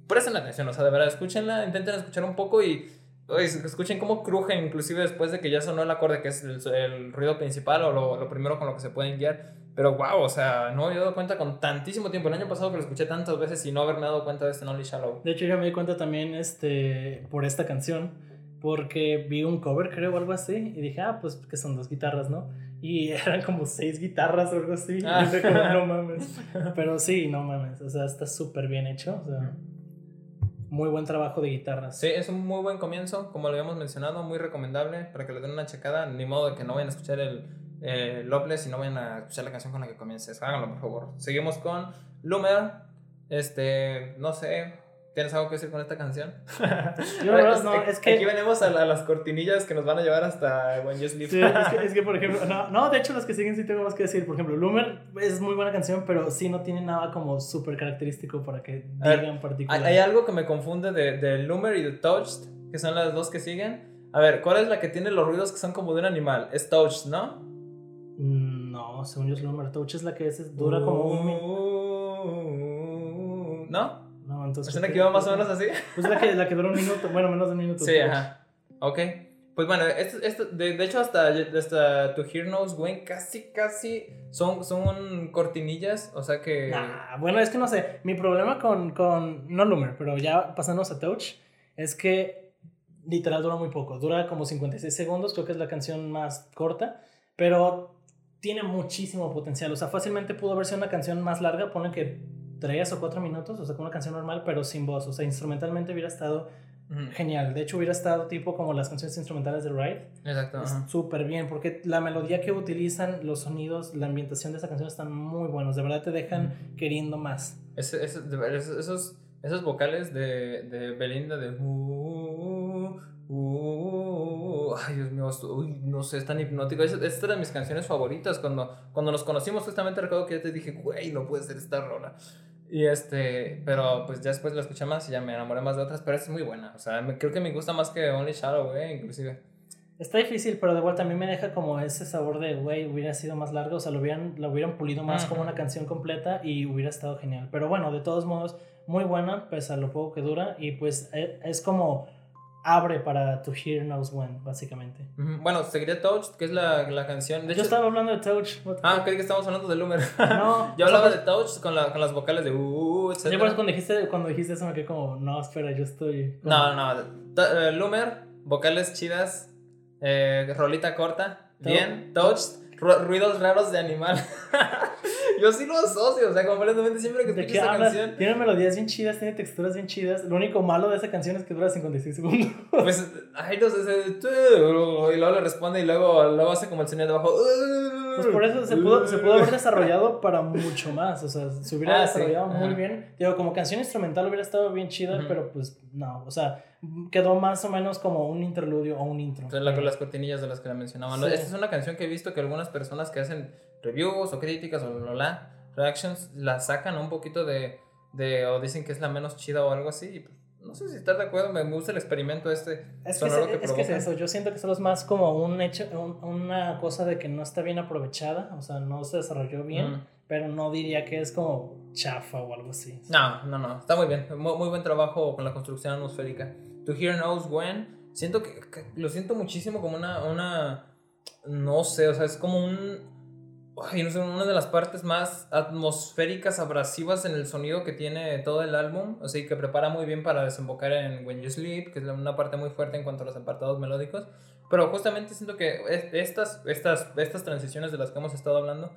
Presten atención, o sea, de verdad, escúchenla, intenten escuchar un poco y. escuchen cómo cruje, inclusive después de que ya sonó el acorde, que es el, ruido principal o lo, lo, primero con lo que se pueden guiar. Pero wow, o sea, no me había dado cuenta con tantísimo tiempo. El año pasado que lo escuché tantas veces y no haberme dado cuenta de este Nolly Shallow. De hecho, yo me di cuenta también este, por esta canción porque vi un cover, creo, o algo así, y dije, ah, pues que son dos guitarras, ¿no? Y [LAUGHS] eran como seis guitarras o algo así. Ah. Y como, no mames. [LAUGHS] Pero sí, no mames. O sea, está súper bien hecho. O sea, muy buen trabajo de guitarras. Sí, es un muy buen comienzo, como lo habíamos mencionado, muy recomendable para que le den una checada. Ni modo de que no vayan a escuchar el eh, Loveless y no vayan a escuchar la canción con la que comiences. Háganlo, por favor. Seguimos con Lumer Este, no sé, ¿Tienes algo que decir con esta canción? [LAUGHS] Yo no, no, es que... Aquí venimos a, las cortinillas que nos van a llevar hasta When You Sleep. Sí, es que, es que, por [LAUGHS] ejemplo, no, no, de hecho los que siguen sí tengo más que decir. Por ejemplo, Loomer es muy buena canción, pero sí no tiene nada como súper característico para que digan particular. Hay, algo que me confunde de, de Loomer y de Touched, que son las dos que siguen. A ver, ¿cuál es la que tiene los ruidos que son como de un animal? Es Touched, ¿no? Mm, no, según yo es Loomer. Touched es la que es, dura como un... ¿No? No, entonces. ¿Es una que iba más o menos así? Pues la que, la que duró un minuto, bueno, menos de un minuto. Sí, ajá. Ok. Pues bueno, esto, esto, de, de, hecho hasta, hasta To Hear Knows When casi, casi son, son cortinillas, o sea que... Nah, bueno, es que no sé, mi problema con, con no Loomer, pero ya pasándonos a Touch, es que literal dura muy poco, dura como 56 segundos, creo que es la canción más corta, pero tiene muchísimo potencial, o sea, fácilmente pudo haber sido una canción más larga, ponen que tres o cuatro minutos, o sea, con una canción normal, pero sin voz. O sea, instrumentalmente hubiera estado genial. De hecho, hubiera estado tipo como las canciones instrumentales de Ride. Exacto. Súper bien, porque la melodía que utilizan, los sonidos, la ambientación de esa canción están muy buenos. De verdad te dejan queriendo más. esos, esos vocales de, de Belinda de... Uh, uh, uh, ay, Dios mío, uy, no sé, es tan hipnótico. Esta es de mis canciones favoritas. Cuando, cuando nos conocimos, justamente recuerdo que yo te dije, güey, no puede ser esta rola. Y este, pero pues ya después lo escuché más y ya me enamoré más de otras, pero es muy buena. O sea, creo que me gusta más que Only Shadow, güey, inclusive. Está difícil, pero de igual también me deja como ese sabor de, güey, hubiera sido más largo, o sea, lo hubieran, lo hubieran pulido más como una canción completa y hubiera estado genial. Pero bueno, de todos modos, muy buena, pese a lo poco que dura y pues e, es como abre para To Hear Knows When, básicamente. Bueno, seguiría Touch, que es la, la canción. De Yo estaba hablando de Touch. Ah, creí que estábamos hablando de Loomer. [LAUGHS] No. [LAUGHS] yo hablaba de Touch con, la, con las vocales de uh, etc. Yo por eso cuando dijiste, cuando dijiste eso me quedé como, no, espera, yo estoy. No, no. Eh, Loomer, vocales chidas, eh, rolita corta, bien, Touch, ruidos raros de animal. [LAUGHS] Yo sí lo asocio, o sea, completamente siempre que escucho esa canción. Tiene melodías bien chidas, tiene texturas bien chidas. Lo único malo de esa canción es que dura 56 segundos. Pues, ay, no sé, y luego le responde y luego, luego hace como el sonido de abajo. Pues por eso se pudo, se pudo haber desarrollado para mucho más, o sea, se hubiera ah, desarrollado muy bien. Digo, como canción instrumental hubiera estado bien chida, pero pues no, o sea, quedó más o menos como un interludio o un intro. O la, las cortinillas de las que la mencionaba. Esta es una canción que he visto que algunas personas que hacen reviews o críticas o la reactions la sacan un poquito de, de o dicen que es la menos chida o algo así. Pues, no sé si estás de acuerdo, me gusta el experimento este. Es que, es, que es eso, yo siento que solo es más como un hecho, una cosa de que no está bien aprovechada, o sea, no se desarrolló bien, pero no diría que es como chafa o algo así. No, no, no, está muy bien, muy, muy buen trabajo con la construcción atmosférica. To Hear Knows When, siento que, lo siento muchísimo como una, una, no sé, o sea, es como un ay, no sé, una de las partes más atmosféricas, abrasivas en el sonido que tiene todo el álbum, así que prepara muy bien para desembocar en When You Sleep, que es una parte muy fuerte en cuanto a los apartados melódicos, pero justamente siento que estas, estas, estas transiciones de las que hemos estado hablando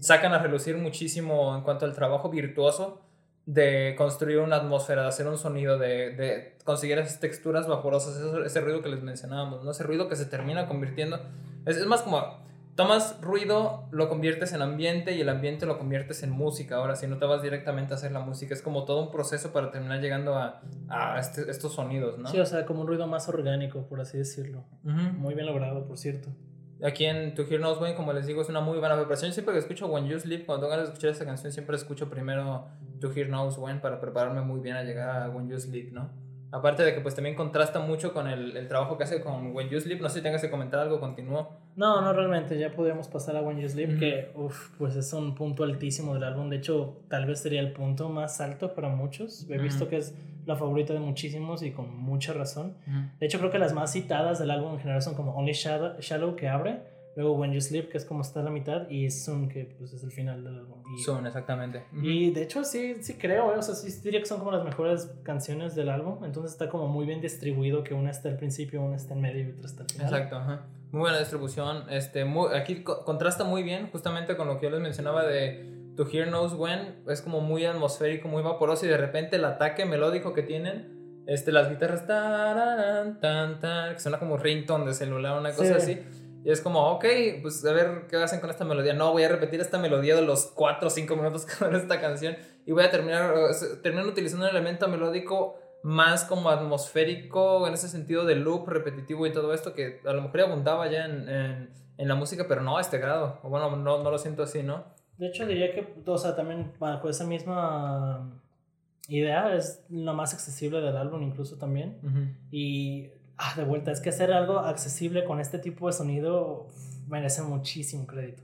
sacan a relucir muchísimo en cuanto al trabajo virtuoso de construir una atmósfera, de hacer un sonido, de, de conseguir esas texturas vaporosas, ese, ese, ruido que les mencionábamos, ¿no? ese ruido que se termina convirtiendo, es, es más como tomas ruido, lo conviertes en ambiente y el ambiente lo conviertes en música. Ahora, si no te vas directamente a hacer la música, es como todo un proceso para terminar llegando a, a este, estos sonidos, ¿no? Sí, o sea, como un ruido más orgánico, por así decirlo. Muy bien logrado, por cierto. Aquí en To Hear Knows When, como les digo, es una muy buena preparación. Yo siempre que escucho When You Sleep, cuando tengo ganas de escuchar esta canción, siempre escucho primero To Hear Knows When para prepararme muy bien a llegar a When You Sleep, ¿no? Aparte de que pues también contrasta mucho con el, el trabajo que hace con When You Sleep. No sé si tengas que comentar algo, continúo. No, no realmente, ya podríamos pasar a When You Sleep, que uf, pues es un punto altísimo del álbum. De hecho, tal vez sería el punto más alto para muchos. He visto que es la favorita de muchísimos y con mucha razón. De hecho, creo que las más citadas del álbum en general son como Only Shadow, Shallow que abre Luego When You Sleep, que es como está a la mitad, y Soon, que pues es el final del álbum. Soon, exactamente. Y de hecho sí, sí creo, o sea, sí diría que son como las mejores canciones del álbum, entonces está como muy bien distribuido, que una está al principio, una está en medio y otra está al final. Exacto, ajá. Muy buena distribución, este, muy, aquí contrasta muy bien justamente con lo que yo les mencionaba de To Hear Knows When, es como muy atmosférico, muy vaporoso y de repente el ataque melódico que tienen, este, las guitarras tan, tan, tan, que suena como ringtone de celular, una cosa así Y es como, ok, pues a ver qué hacen con esta melodía. No, voy a repetir esta melodía de los 4 o 5 minutos [LAUGHS] que dura esta canción. Y voy a terminar, terminar utilizando un elemento melódico más como atmosférico, en ese sentido de loop repetitivo y todo esto, que a lo mejor abundaba ya en, en, en la música, pero no a este grado. O bueno, no, no lo siento así, ¿no? De hecho, diría que, o sea, también bajo esa misma idea es lo más accesible del álbum, incluso también. Y ah, de vuelta, es que hacer algo accesible con este tipo de sonido merece muchísimo crédito.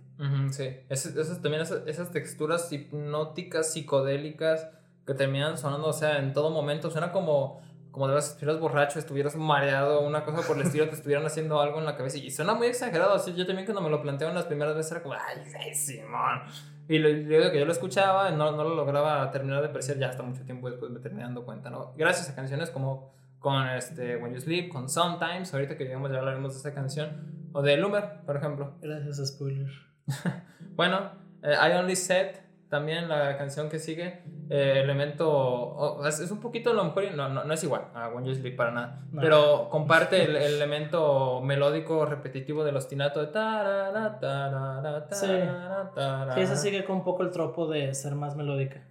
sí, esas, también esas, esas texturas hipnóticas, psicodélicas que terminan sonando, o sea, en todo momento, suena como como de verdad si estuvieras borracho, estuvieras mareado, una cosa por el estilo, te estuvieran haciendo algo en la cabeza. Y suena muy exagerado. Así, yo también cuando me lo planteo en las primeras veces era como, ay, Simón. Y lo, que yo lo escuchaba, no, no lo lograba terminar de apreciar ya hasta mucho tiempo después me terminé dando cuenta, ¿no? Gracias a canciones como con este, When You Sleep, con Sometimes, ahorita que llegamos ya hablaremos de esa canción, o de Loomer, por ejemplo. Gracias a Spoiler. [LAUGHS] bueno, eh, I Only Said también la canción que sigue, eh, elemento, es, un poquito a lo mejor, no, no, no, es igual a When You Sleep para nada, pero comparte [LAUGHS] el, elemento melódico repetitivo del ostinato de sí. sí, esa sigue con un poco el tropo de ser más melódica.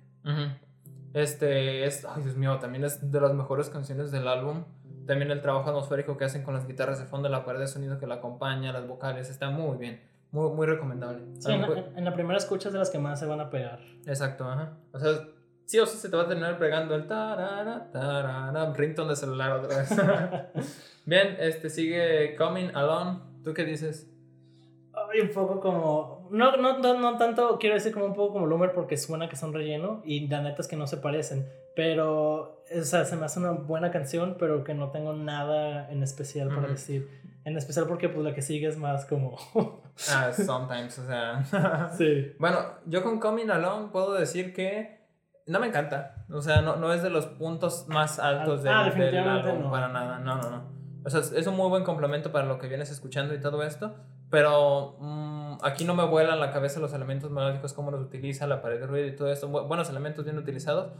Este es, ay Dios mío, también es de las mejores canciones del álbum. También el trabajo atmosférico que hacen con las guitarras de fondo, la pared de sonido que la acompaña, las vocales, está muy bien. Muy, muy recomendable. Sí, en, la, primera escucha es de las que más se van a pegar. Exacto, ajá. O sea, sí o sí se te va a terminar pegando el tarara, tarara, ringtone de celular otra vez. [LAUGHS] Bien, este sigue Coming Alone. ¿Tú qué dices? Ay, un poco como. No, no, no, no, tanto, quiero decir como un poco como Loomer porque suena que son relleno y la neta es que no se parecen. Pero, o sea, se me hace una buena canción, pero que no tengo nada en especial para decir. En especial porque pues la que sigue es más como... [LAUGHS] ah, sometimes, o sea... [LAUGHS] sí. Bueno, yo con Coming Alone puedo decir que no me encanta. O sea, no, no es de los puntos más altos del, ah, del álbum para nada. No, no, no. O sea, es un muy buen complemento para lo que vienes escuchando y todo esto. Pero mm, aquí no me vuelan la cabeza los elementos melódicos, cómo los utiliza, la pared de ruido y todo esto. Buenos elementos bien utilizados.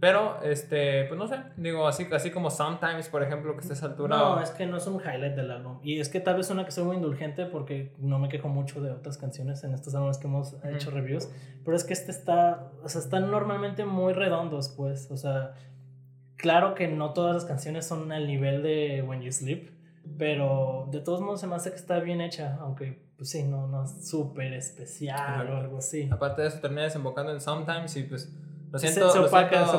Pero, este, pues no sé, digo, así, así como Sometimes, por ejemplo, que esté a esa altura. No, es que no es un highlight del álbum. Y es que tal vez una que soy muy indulgente porque no me quejo mucho de otras canciones en estos álbumes que hemos hecho reviews. Pero es que este está, o sea, están normalmente muy redondos, pues. O sea, claro que no todas las canciones son al nivel de When You Sleep. Pero de todos modos se me hace que está bien hecha, aunque pues sí, no, no es súper especial o algo así. Aparte de eso, termina desembocando en Sometimes y pues lo siento, se, opaca, se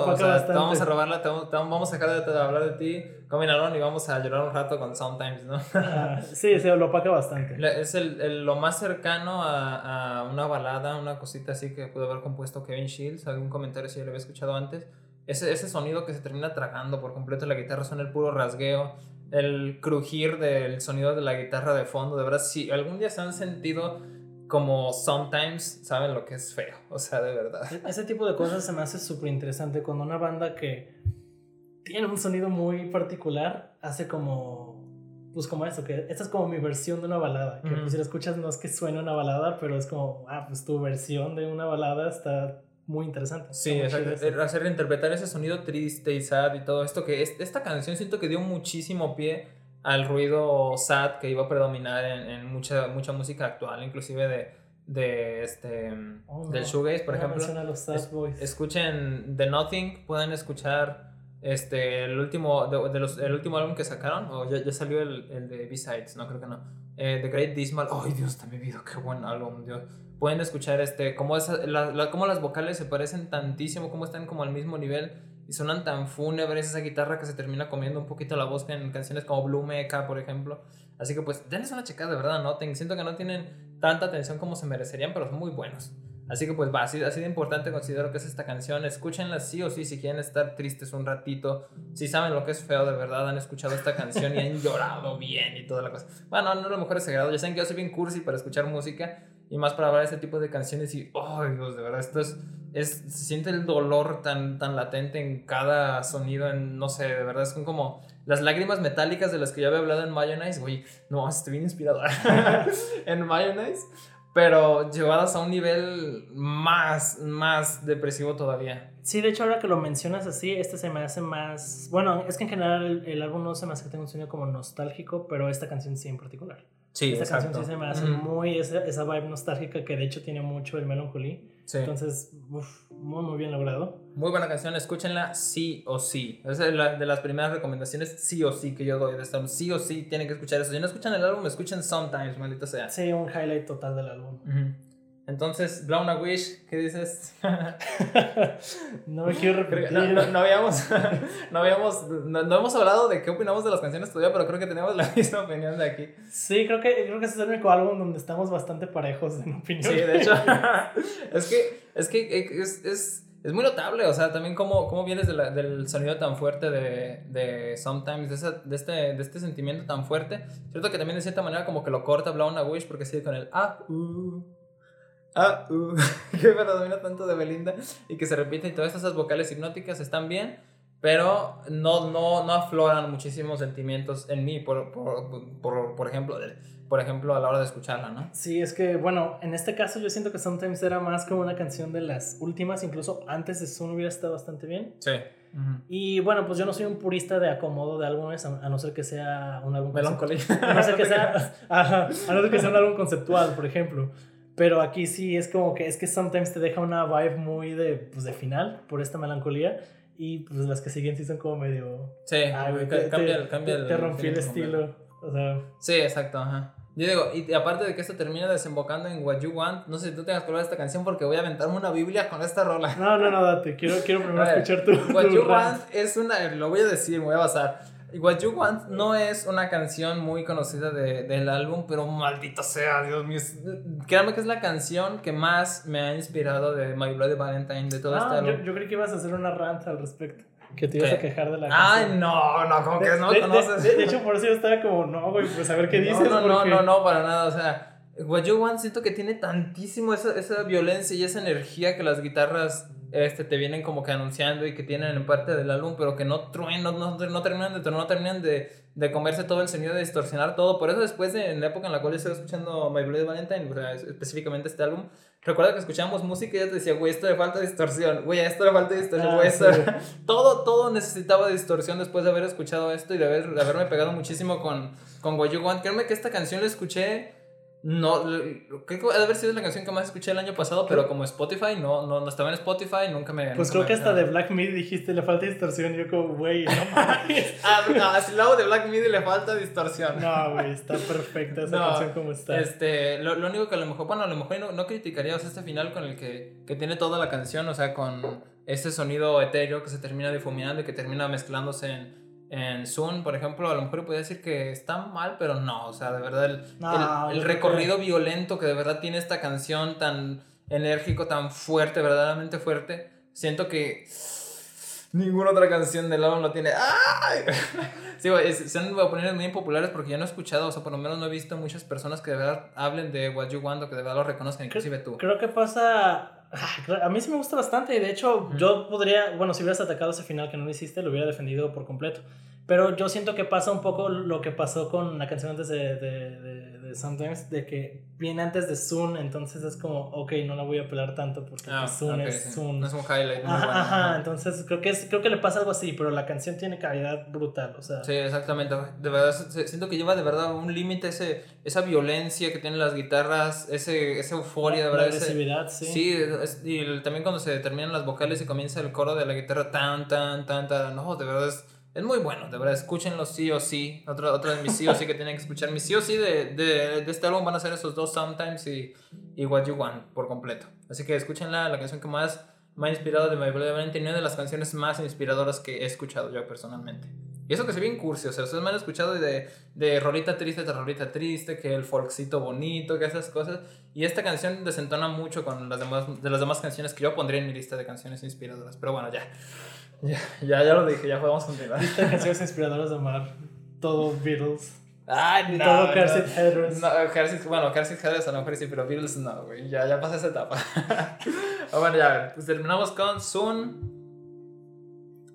vamos a robarla, vamos a dejar de, hablar de ti, Combinaron y vamos a llorar un rato con Sometimes, ¿no? Ah, sí, se lo opaca bastante. Es el, lo más cercano a, a, una balada, una cosita así que pudo haber compuesto Kevin Shields, algún comentario si yo lo había escuchado antes. Ese, ese sonido que se termina tragando por completo la guitarra son el puro rasgueo, el crujir del sonido de la guitarra de fondo, de verdad, si algún día se han sentido como sometimes saben lo que es feo, o sea, de verdad. E-, ese tipo de cosas se me hace súper interesante cuando una banda que tiene un sonido muy particular hace como, pues como eso, que esta es como mi versión de una balada, que pues si la escuchas no es que suene una balada, pero es como, ah, pues tu versión de una balada está muy interesante. Sí, hacer interpretar ese sonido triste y sad y todo esto, que esta canción siento que dio muchísimo pie al ruido sad que iba a predominar en, en mucha, mucha música actual, inclusive de, de este oh, del shoegaze, por ejemplo. escuchen The Nothing, pueden escuchar este el último de, los, el último álbum que sacaron o ya, ya salió el, el, de B-sides, no creo que no. Eh, The Great Dismal. Ay, Dios, también vi qué buen álbum, Dios. Pueden escuchar este cómo esa, la, cómo las vocales se parecen tantísimo, cómo están como al mismo nivel y suenan tan fúnebres esa guitarra que se termina comiendo un poquito la voz en canciones como Blue Mecha, por ejemplo. Así que pues denles una checada, de verdad, ¿no? Siento que no tienen tanta atención como se merecerían, pero son muy buenos. Así que pues va, así, así de importante considero que es esta canción. Escúchenla sí o sí si quieren estar tristes un ratito. Si saben lo que es feo de verdad, han escuchado esta canción y han [LAUGHS] llorado bien y toda la cosa. Bueno, no, a lo mejor es sagrado. Ya saben que yo soy bien cursi para escuchar música y más para hablar de este tipo de canciones y, oh Dios, de verdad, esto es es, se siente el dolor tan, tan latente en cada sonido, en, no sé, de verdad, son como las lágrimas metálicas de las que ya había hablado en Mayonnaise, güey, no, estoy bien inspirado [LAUGHS] en Mayonnaise, pero llevadas a un nivel más, más depresivo todavía. Sí, de hecho, ahora que lo mencionas así, este se me hace más, bueno, es que en general el, álbum no se me hace que tenga un sonido como nostálgico, pero esta canción sí en particular. Sí, Esta exacto. canción sí se me hace Ujú. muy esa, esa vibe nostálgica que de hecho tiene mucho el Melancholy. Sí. Entonces, uf, muy, muy bien logrado. Muy buena canción, escúchenla sí o sí. Esa es la- de las primeras recomendaciones sí o sí que yo doy de este. Sí o sí tienen que escuchar eso. Si no escuchan el álbum, escuchen Sometimes, maldito sea. Sí, un highlight total del álbum. Ujú. Entonces, Blown a Wish, ¿qué dices? [LAUGHS] no me quiero repetir. no, no- no habíamos, [LAUGHS] no habíamos, no, no hemos hablado de qué opinamos de las canciones todavía, pero creo que tenemos la [LAUGHS] misma opinión de aquí. Sí, creo que, creo que es el único álbum donde estamos bastante parejos en opinión. Sí, de hecho, es que, es que es, es, es muy notable, o sea, también cómo, cómo vienes de la- del sonido tan fuerte de, de Sometimes, de, esa- de, este, de este sentimiento tan fuerte. Cierto que también de cierta manera como que lo corta Blown a Wish porque sigue con el ah, uh, ah, uh, [LAUGHS] que predomina tanto de Belinda y que se repite y todas esas vocales hipnóticas están bien. Pero no, no, no afloran muchísimos sentimientos en mí, por, por, por, por ejemplo, por ejemplo, a la hora de escucharla, ¿no? Sí, es que, bueno, en este caso yo siento que Sometimes era más como una canción de las últimas, incluso antes de Sun hubiera estado bastante bien. Sí. Y bueno, pues yo no soy un purista de acomodo de álbumes, a, a no ser que sea un álbum Melancolía. A no ser que sea, [LAUGHS] a no ser que sea un álbum conceptual, por ejemplo. Pero aquí sí es como que es que Sometimes te deja una vibe muy de, pues, de final por esta melancolía. Y pues las que siguen sí son como medio. Sí, Ay, te, cambia, te- cambia te- el. te rompí el estilo. O sea, Sí, exacto, ajá. Yo digo, y aparte de que esto termina desembocando en What You Want, no sé si tú tengas que hablar de esta canción porque voy a aventarme una Biblia con esta rola. no, no, no, date. Quiero, quiero primero escuchar tu. What tu You rant. Want es una, lo voy a decir, me voy a basar. What You Want no es una canción muy conocida de- del álbum, pero maldito sea, Dios mío. Créanme que es la canción que más me ha inspirado de My Bloody Valentine, de todo este Ah, álbum. yo, yo creí que ibas a hacer una rant al respecto. Que te ibas ¿Qué? a quejar de la Ay, canción. no, no, como que no de, conoces. de- de hecho, por eso yo estaba como, no, güey, pues a ver qué dices. No, no, no, no, no, para nada. O sea, What You Want siento que tiene tantísimo esa, esa violencia y esa energía que las guitarras este, te vienen como que anunciando y que tienen en parte del álbum, pero que no truenan, no, no, no terminan de no terminan de, de comerse todo el sonido, de distorsionar todo. Por eso después de en la época en la cual yo estaba escuchando My Bloody Valentine, o sea, es- específicamente este álbum, recuerda que escuchábamos música y yo te decía, güey, esto le falta distorsión, güey, esto le falta distorsión, Ah, güey, esto... sí. [LAUGHS] todo, todo necesitaba distorsión después de haber escuchado esto y de, haber, de haberme pegado muchísimo con, con What You Want. Créeme que esta canción la escuché. No, creo que ha de haber sido la canción que más escuché el año pasado, pero como Spotify, no, no, no estaba en Spotify, nunca me. Pues nunca creo me- que hasta de Black Midi dijiste le falta distorsión. Y yo, como, güey, no [LAUGHS] mames. Ah, no, lo hago de Black Midi le falta distorsión. No, güey, está perfecta esa No, canción como está. Este, lo, lo único que a lo mejor, bueno, a lo mejor no, no criticaría, o sea, este final con el que, que tiene toda la canción, o sea, con este sonido etéreo que se termina difuminando y que termina mezclándose en, en Zoom, por ejemplo, a lo mejor podría decir que está mal, pero no, o sea, de verdad, el, No, el, el yo creo recorrido violento que de verdad tiene esta canción tan enérgico, tan fuerte, verdaderamente fuerte, siento que ninguna otra canción del álbum lo tiene. ¡Ay! [LAUGHS] Sí, es- son opiniones muy impopulares porque yo no he escuchado, o sea, por lo menos no he visto muchas personas que de verdad hablen de What You Want o que de verdad lo reconozcan, inclusive tú. Creo que pasa. ah, A mí sí me gusta bastante y de hecho yo podría, bueno, si hubieras atacado ese final que no lo hiciste, lo hubiera defendido por completo. Pero yo siento que pasa un poco lo que pasó con la canción antes de, de, de Sometimes, de que viene antes de Zoom, entonces es como, ok, no la voy a apelar tanto porque Zoom ok, es sí. Zoom. No es un highlight muy Ajá, bueno, ajá, ajá. entonces creo que, es, creo que le pasa algo así, pero la canción tiene calidad brutal, o sea. Sí, exactamente. De verdad, siento que lleva de verdad un límite ese, esa violencia que tienen las guitarras, ese, esa euforia, de la verdad. ese- agresividad, sí. Sí, es- y también cuando se terminan las vocales y comienza el coro de la guitarra tan, tan, tan, tan, no, de verdad es, es muy bueno, de verdad, escúchenlo sí o sí. Otra, otra de mis sí o sí que tienen que escuchar. Mis sí o sí de, de, de este álbum van a ser esos dos Sometimes y, y What You Want por completo. Así que escúchenla, la canción que más me ha inspirado de My Bloody Valentine, una de las canciones más inspiradoras que he escuchado yo personalmente. Y eso que se ve en cursi, o sea, ustedes me han escuchado de, de rolita triste tras rolita triste, que el folkcito bonito, que esas cosas. Y esta canción desentona mucho con las demás, de las demás canciones que yo pondría en mi lista de canciones inspiradoras. Pero bueno, ya. Ya, ya, ya lo dije, ya podemos continuar. Estas canciones inspiradoras de amar todo Beatles. Ay, no. todo no. Car Seat Headrest. No, bueno, Car Seat Headrest a lo mejor sí, pero Beatles no, güey. Ya, ya pasé esa etapa. [LAUGHS] Ah, bueno, ya, a ver, pues terminamos con Soon.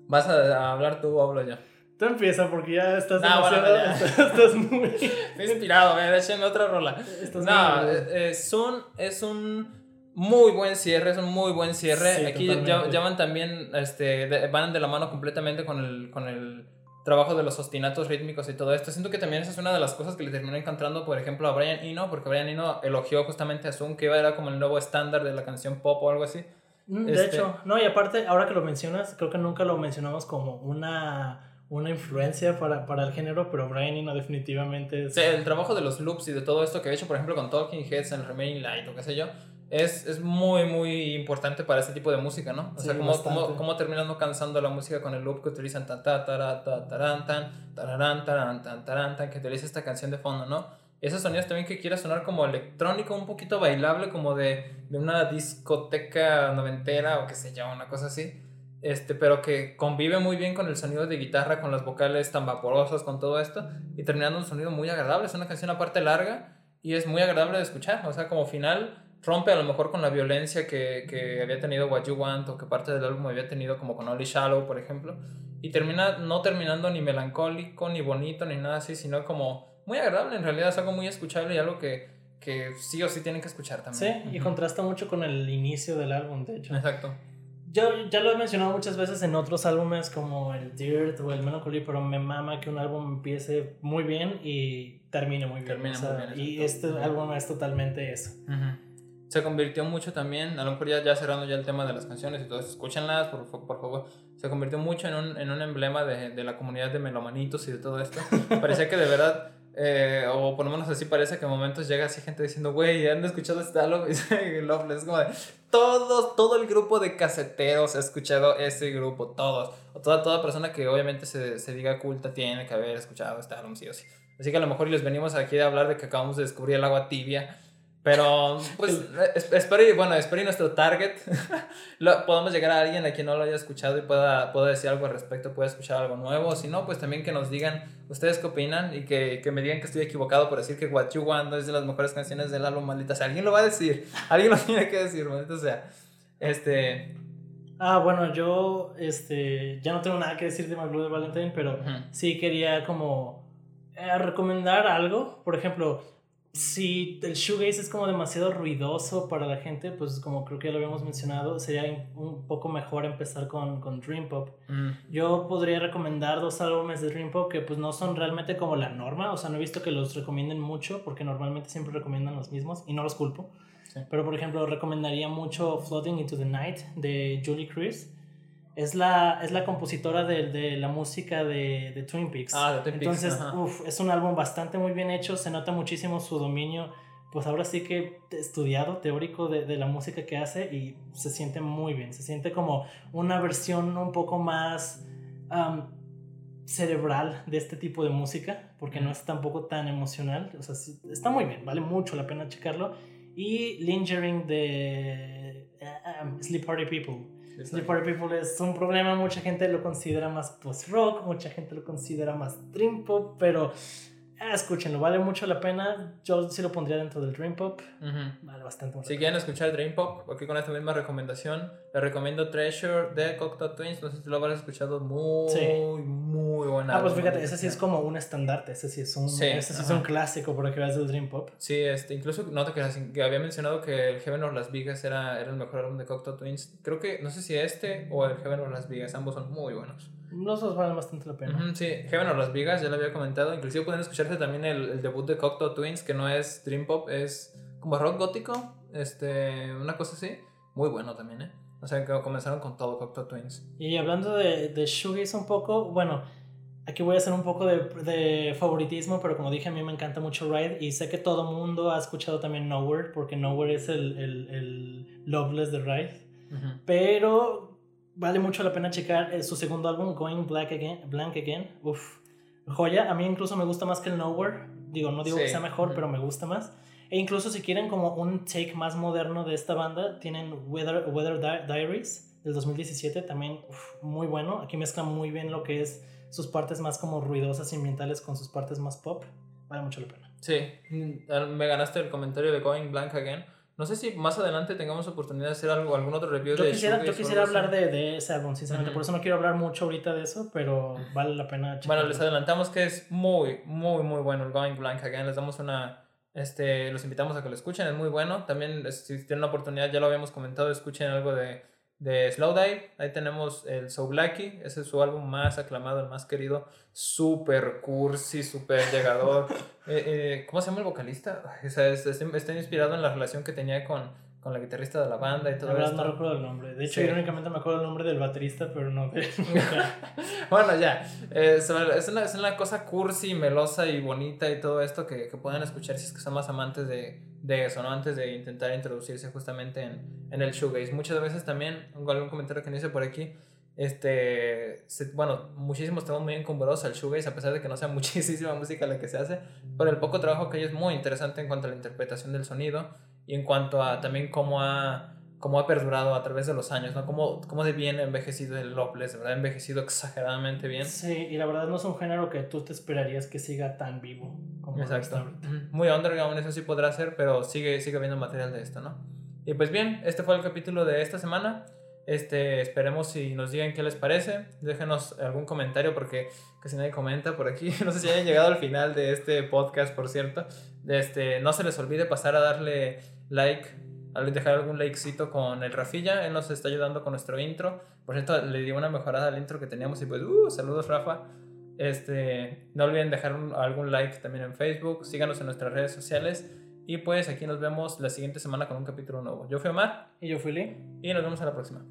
¿Vas a, hablar tú o hablo yo? Tú empieza porque ya estás No, bueno, ya. [LAUGHS] estás, muy. Estoy inspirado, échenme otra rola. Estás No, eh, eh, Soon es un muy buen cierre, es un muy buen cierre. Sí, Aquí ya, totalmente. ya van también, este, de- van de la mano completamente con el, con el, trabajo de los ostinatos rítmicos y todo esto. Siento que también esa es una de las cosas que le terminó encantando, por ejemplo, a Brian Eno, porque Brian Eno elogió justamente a Zoom, que era como el nuevo estándar de la canción pop o algo así. Mm, de este hecho, no, y aparte, ahora que lo mencionas, creo que nunca lo mencionamos como una una influencia para, para, el género, pero Brian Eno definitivamente es... Sí, el trabajo de los loops y de todo esto que he hecho, por ejemplo, con Talking Heads en Remaining Light o qué sé yo, es, es muy, muy importante para este tipo de música, ¿no? O sea, cómo, cómo, cómo, terminan no cansando la música con el loop que utilizan tan, ta, ta, ta, taran, tan, tararán, taran, tan, taran, tan, que utiliza esta canción de fondo, ¿no? Esos sonidos también que quiera sonar como electrónico, un poquito bailable, como de, de una discoteca noventera o qué sé yo, una cosa así este, pero que convive muy bien con el sonido de guitarra, con las vocales tan vaporosas, con todo esto, y terminando un sonido muy agradable. Es una canción aparte larga y es muy agradable de escuchar. O sea, como final rompe a lo mejor con la violencia que, que había tenido What You Want o que parte del álbum había tenido como con Only Shallow, por ejemplo, y termina no terminando ni melancólico, ni bonito, ni nada así, sino como muy agradable en realidad, es algo muy escuchable y algo que, que sí o sí tienen que escuchar también. Sí, y contrasta mucho con el inicio del álbum, de hecho. Exacto yo ya lo he mencionado muchas veces en otros álbumes como el Dirt o el Melancholy, pero me mama que un álbum empiece muy bien y termine muy bien. Termine muy bien y este álbum es totalmente eso. Se convirtió mucho también, a lo mejor ya, ya cerrando ya el tema de las canciones y todo eso, escúchenlas por, por favor. Se convirtió mucho en un, en un emblema de, de la comunidad de melomanitos y de todo esto. [LAUGHS] Parecía que de verdad eh, o por lo menos así parece que en momentos llega así gente diciendo, güey, ¿han escuchado este álbum? [LAUGHS] Y es como de, todos, todo el grupo de caseteros ha escuchado ese grupo, todos. O toda, toda persona que obviamente se, se diga culta tiene que haber escuchado este álbum, sí o sí. Así que a lo mejor les venimos aquí a hablar de que acabamos de descubrir el agua tibia pero, pues, espero y, bueno, espero y nuestro target [LAUGHS] lo, podamos llegar a alguien a quien no lo haya escuchado y pueda, pueda decir algo al respecto, pueda escuchar algo nuevo. Si no, pues también que nos digan ustedes qué opinan y que, que me digan que estoy equivocado por decir que What You Want es de las mejores canciones del álbum, maldita sea. Alguien lo va a decir, [LAUGHS] alguien lo tiene que decir, maldita sea. Este... Ah, bueno, yo este, ya no tengo nada que decir de My de Valentine, pero sí quería como eh, recomendar algo. Por ejemplo, si el shoegaze es como demasiado ruidoso para la gente, pues como creo que ya lo habíamos mencionado, sería un poco mejor empezar con, con Dream Pop. Mm. Yo podría recomendar dos álbumes de Dream Pop que pues no son realmente como la norma, o sea, no he visto que los recomienden mucho porque normalmente siempre recomiendan los mismos y no los culpo. Pero por ejemplo, recomendaría mucho Floating into the Night de Julie Chris es la, es la compositora de, de la música de, de, Twin Peaks. Ah, de Twin Peaks. Entonces, uf, es un álbum bastante muy bien hecho, se nota muchísimo su dominio, pues ahora sí que estudiado, teórico de, de la música que hace y se siente muy bien, se siente como una versión un poco más cerebral de este tipo de música, porque no es tampoco tan emocional, o sea, está muy bien, vale mucho la pena checarlo. Y Lingering de uh, Sleep Party People Sleep for People es un problema, mucha gente lo considera más post-rock, mucha gente lo considera más dream pop, pero Ah, escúchenlo, vale mucho la pena. Yo sí lo pondría dentro del Dream Pop. Vale bastante Si quieren escuchar Dream Pop, aquí con esta misma recomendación, les recomiendo Treasure de Cocteau Twins. No sé si lo habrás escuchado, muy, muy buena. Ah, pues fíjate, ese sí es como un estandarte, ese sí es un, ese sí es un clásico por que veas del Dream Pop. Sí, este, incluso noto que, que había mencionado que el Heaven of Las Vegas era, era el mejor álbum de Cocteau Twins. Creo que, no sé si este o el Heaven of Las Vegas, ambos son muy buenos. Los dos valen bastante la pena. sí, Heaven of Las Vegas, ya lo había comentado. Inclusive pueden escucharse también el, el debut de Cocteau Twins, que no es Dream Pop, es como rock gótico, este, una cosa así. Muy bueno también, ¿eh? O sea, que comenzaron con todo Cocteau Twins. Y hablando de, de shoegaze un poco, bueno, aquí voy a hacer un poco de, de, favoritismo, pero como dije, a mí me encanta mucho Ride y sé que todo mundo ha escuchado también Nowhere, porque Nowhere es el, el, el Loveless de Ride. Pero vale mucho la pena checar eh, su segundo álbum, Going Black Again. Blank Again. Uf, joya. A mí incluso me gusta más que el Nowhere. Digo, no digo que sea mejor, pero me gusta más. E incluso si quieren como un take más moderno de esta banda, tienen Weather, Weather Diaries del 2017, también muy bueno. Aquí mezclan muy bien lo que es sus partes más como ruidosas y ambientales con sus partes más pop. Vale mucho la pena. Sí, mm, me ganaste el comentario de Going Blank Again. No sé si más adelante tengamos oportunidad de hacer algo, algún otro review yo de quisiera, Yo quisiera hablar de, de, ese álbum, sinceramente. Por eso no quiero hablar mucho ahorita de eso, pero vale la pena. Bueno, les adelantamos que es muy, muy, muy bueno el Going Blank Again. Les damos una. Este, los invitamos a que lo escuchen, es muy bueno. También, si tienen la oportunidad, ya lo habíamos comentado, escuchen algo de, de Slowdive. Ahí tenemos el So Blacky, ese es su álbum más aclamado, el más querido, super cursi, super llegador. [LAUGHS] Eh, eh, ¿Cómo se llama el vocalista? O sea, está inspirado en la relación que tenía con, con la guitarrista de la banda y todo eso. no recuerdo el nombre. De hecho, irónicamente me acuerdo el nombre del baterista, pero no [LAUGHS] bueno, ya. es, una, es, una, cosa cursi, melosa y bonita y todo esto que, que puedan escuchar si es que son más amantes de, de eso, ¿no? Antes de intentar introducirse justamente en, en el shoegaze. Muchas veces también, algún comentario que me hice por aquí, este, bueno, muchísimos estamos muy encumbrados al shoegaze a pesar de que no sea [LAUGHS] muchísima música la que se hace, pero el poco trabajo que hay es muy interesante en cuanto a la interpretación del sonido y en cuanto a también cómo ha, cómo ha perdurado a través de los años, ¿no? Cómo, cómo de bien ha envejecido el Loveless, ¿verdad? Ha envejecido exageradamente bien. Sí, y la verdad no es un género que tú te esperarías que siga tan vivo como Exacto. Muy underground, eso sí podrá ser, pero sigue, sigue habiendo material de esto, ¿no? Y pues bien, este fue el capítulo de esta semana. Este, esperemos si nos digan qué les parece. Déjenos algún comentario porque casi nadie comenta por aquí. [LAUGHS] No sé si hayan llegado al final de este podcast, por cierto. Este, no se les olvide pasar a darle like, a dejar algún likecito con el Rafilla. Él nos está ayudando con nuestro intro. Por cierto, le di una mejorada al intro que teníamos y pues, uh, saludos Rafa. Este, no olviden dejar algún like también en Facebook. Síganos en nuestras redes sociales. Y pues aquí nos vemos la siguiente semana con un capítulo nuevo. Yo fui Omar. Y yo fui Lee. Y nos vemos a la próxima.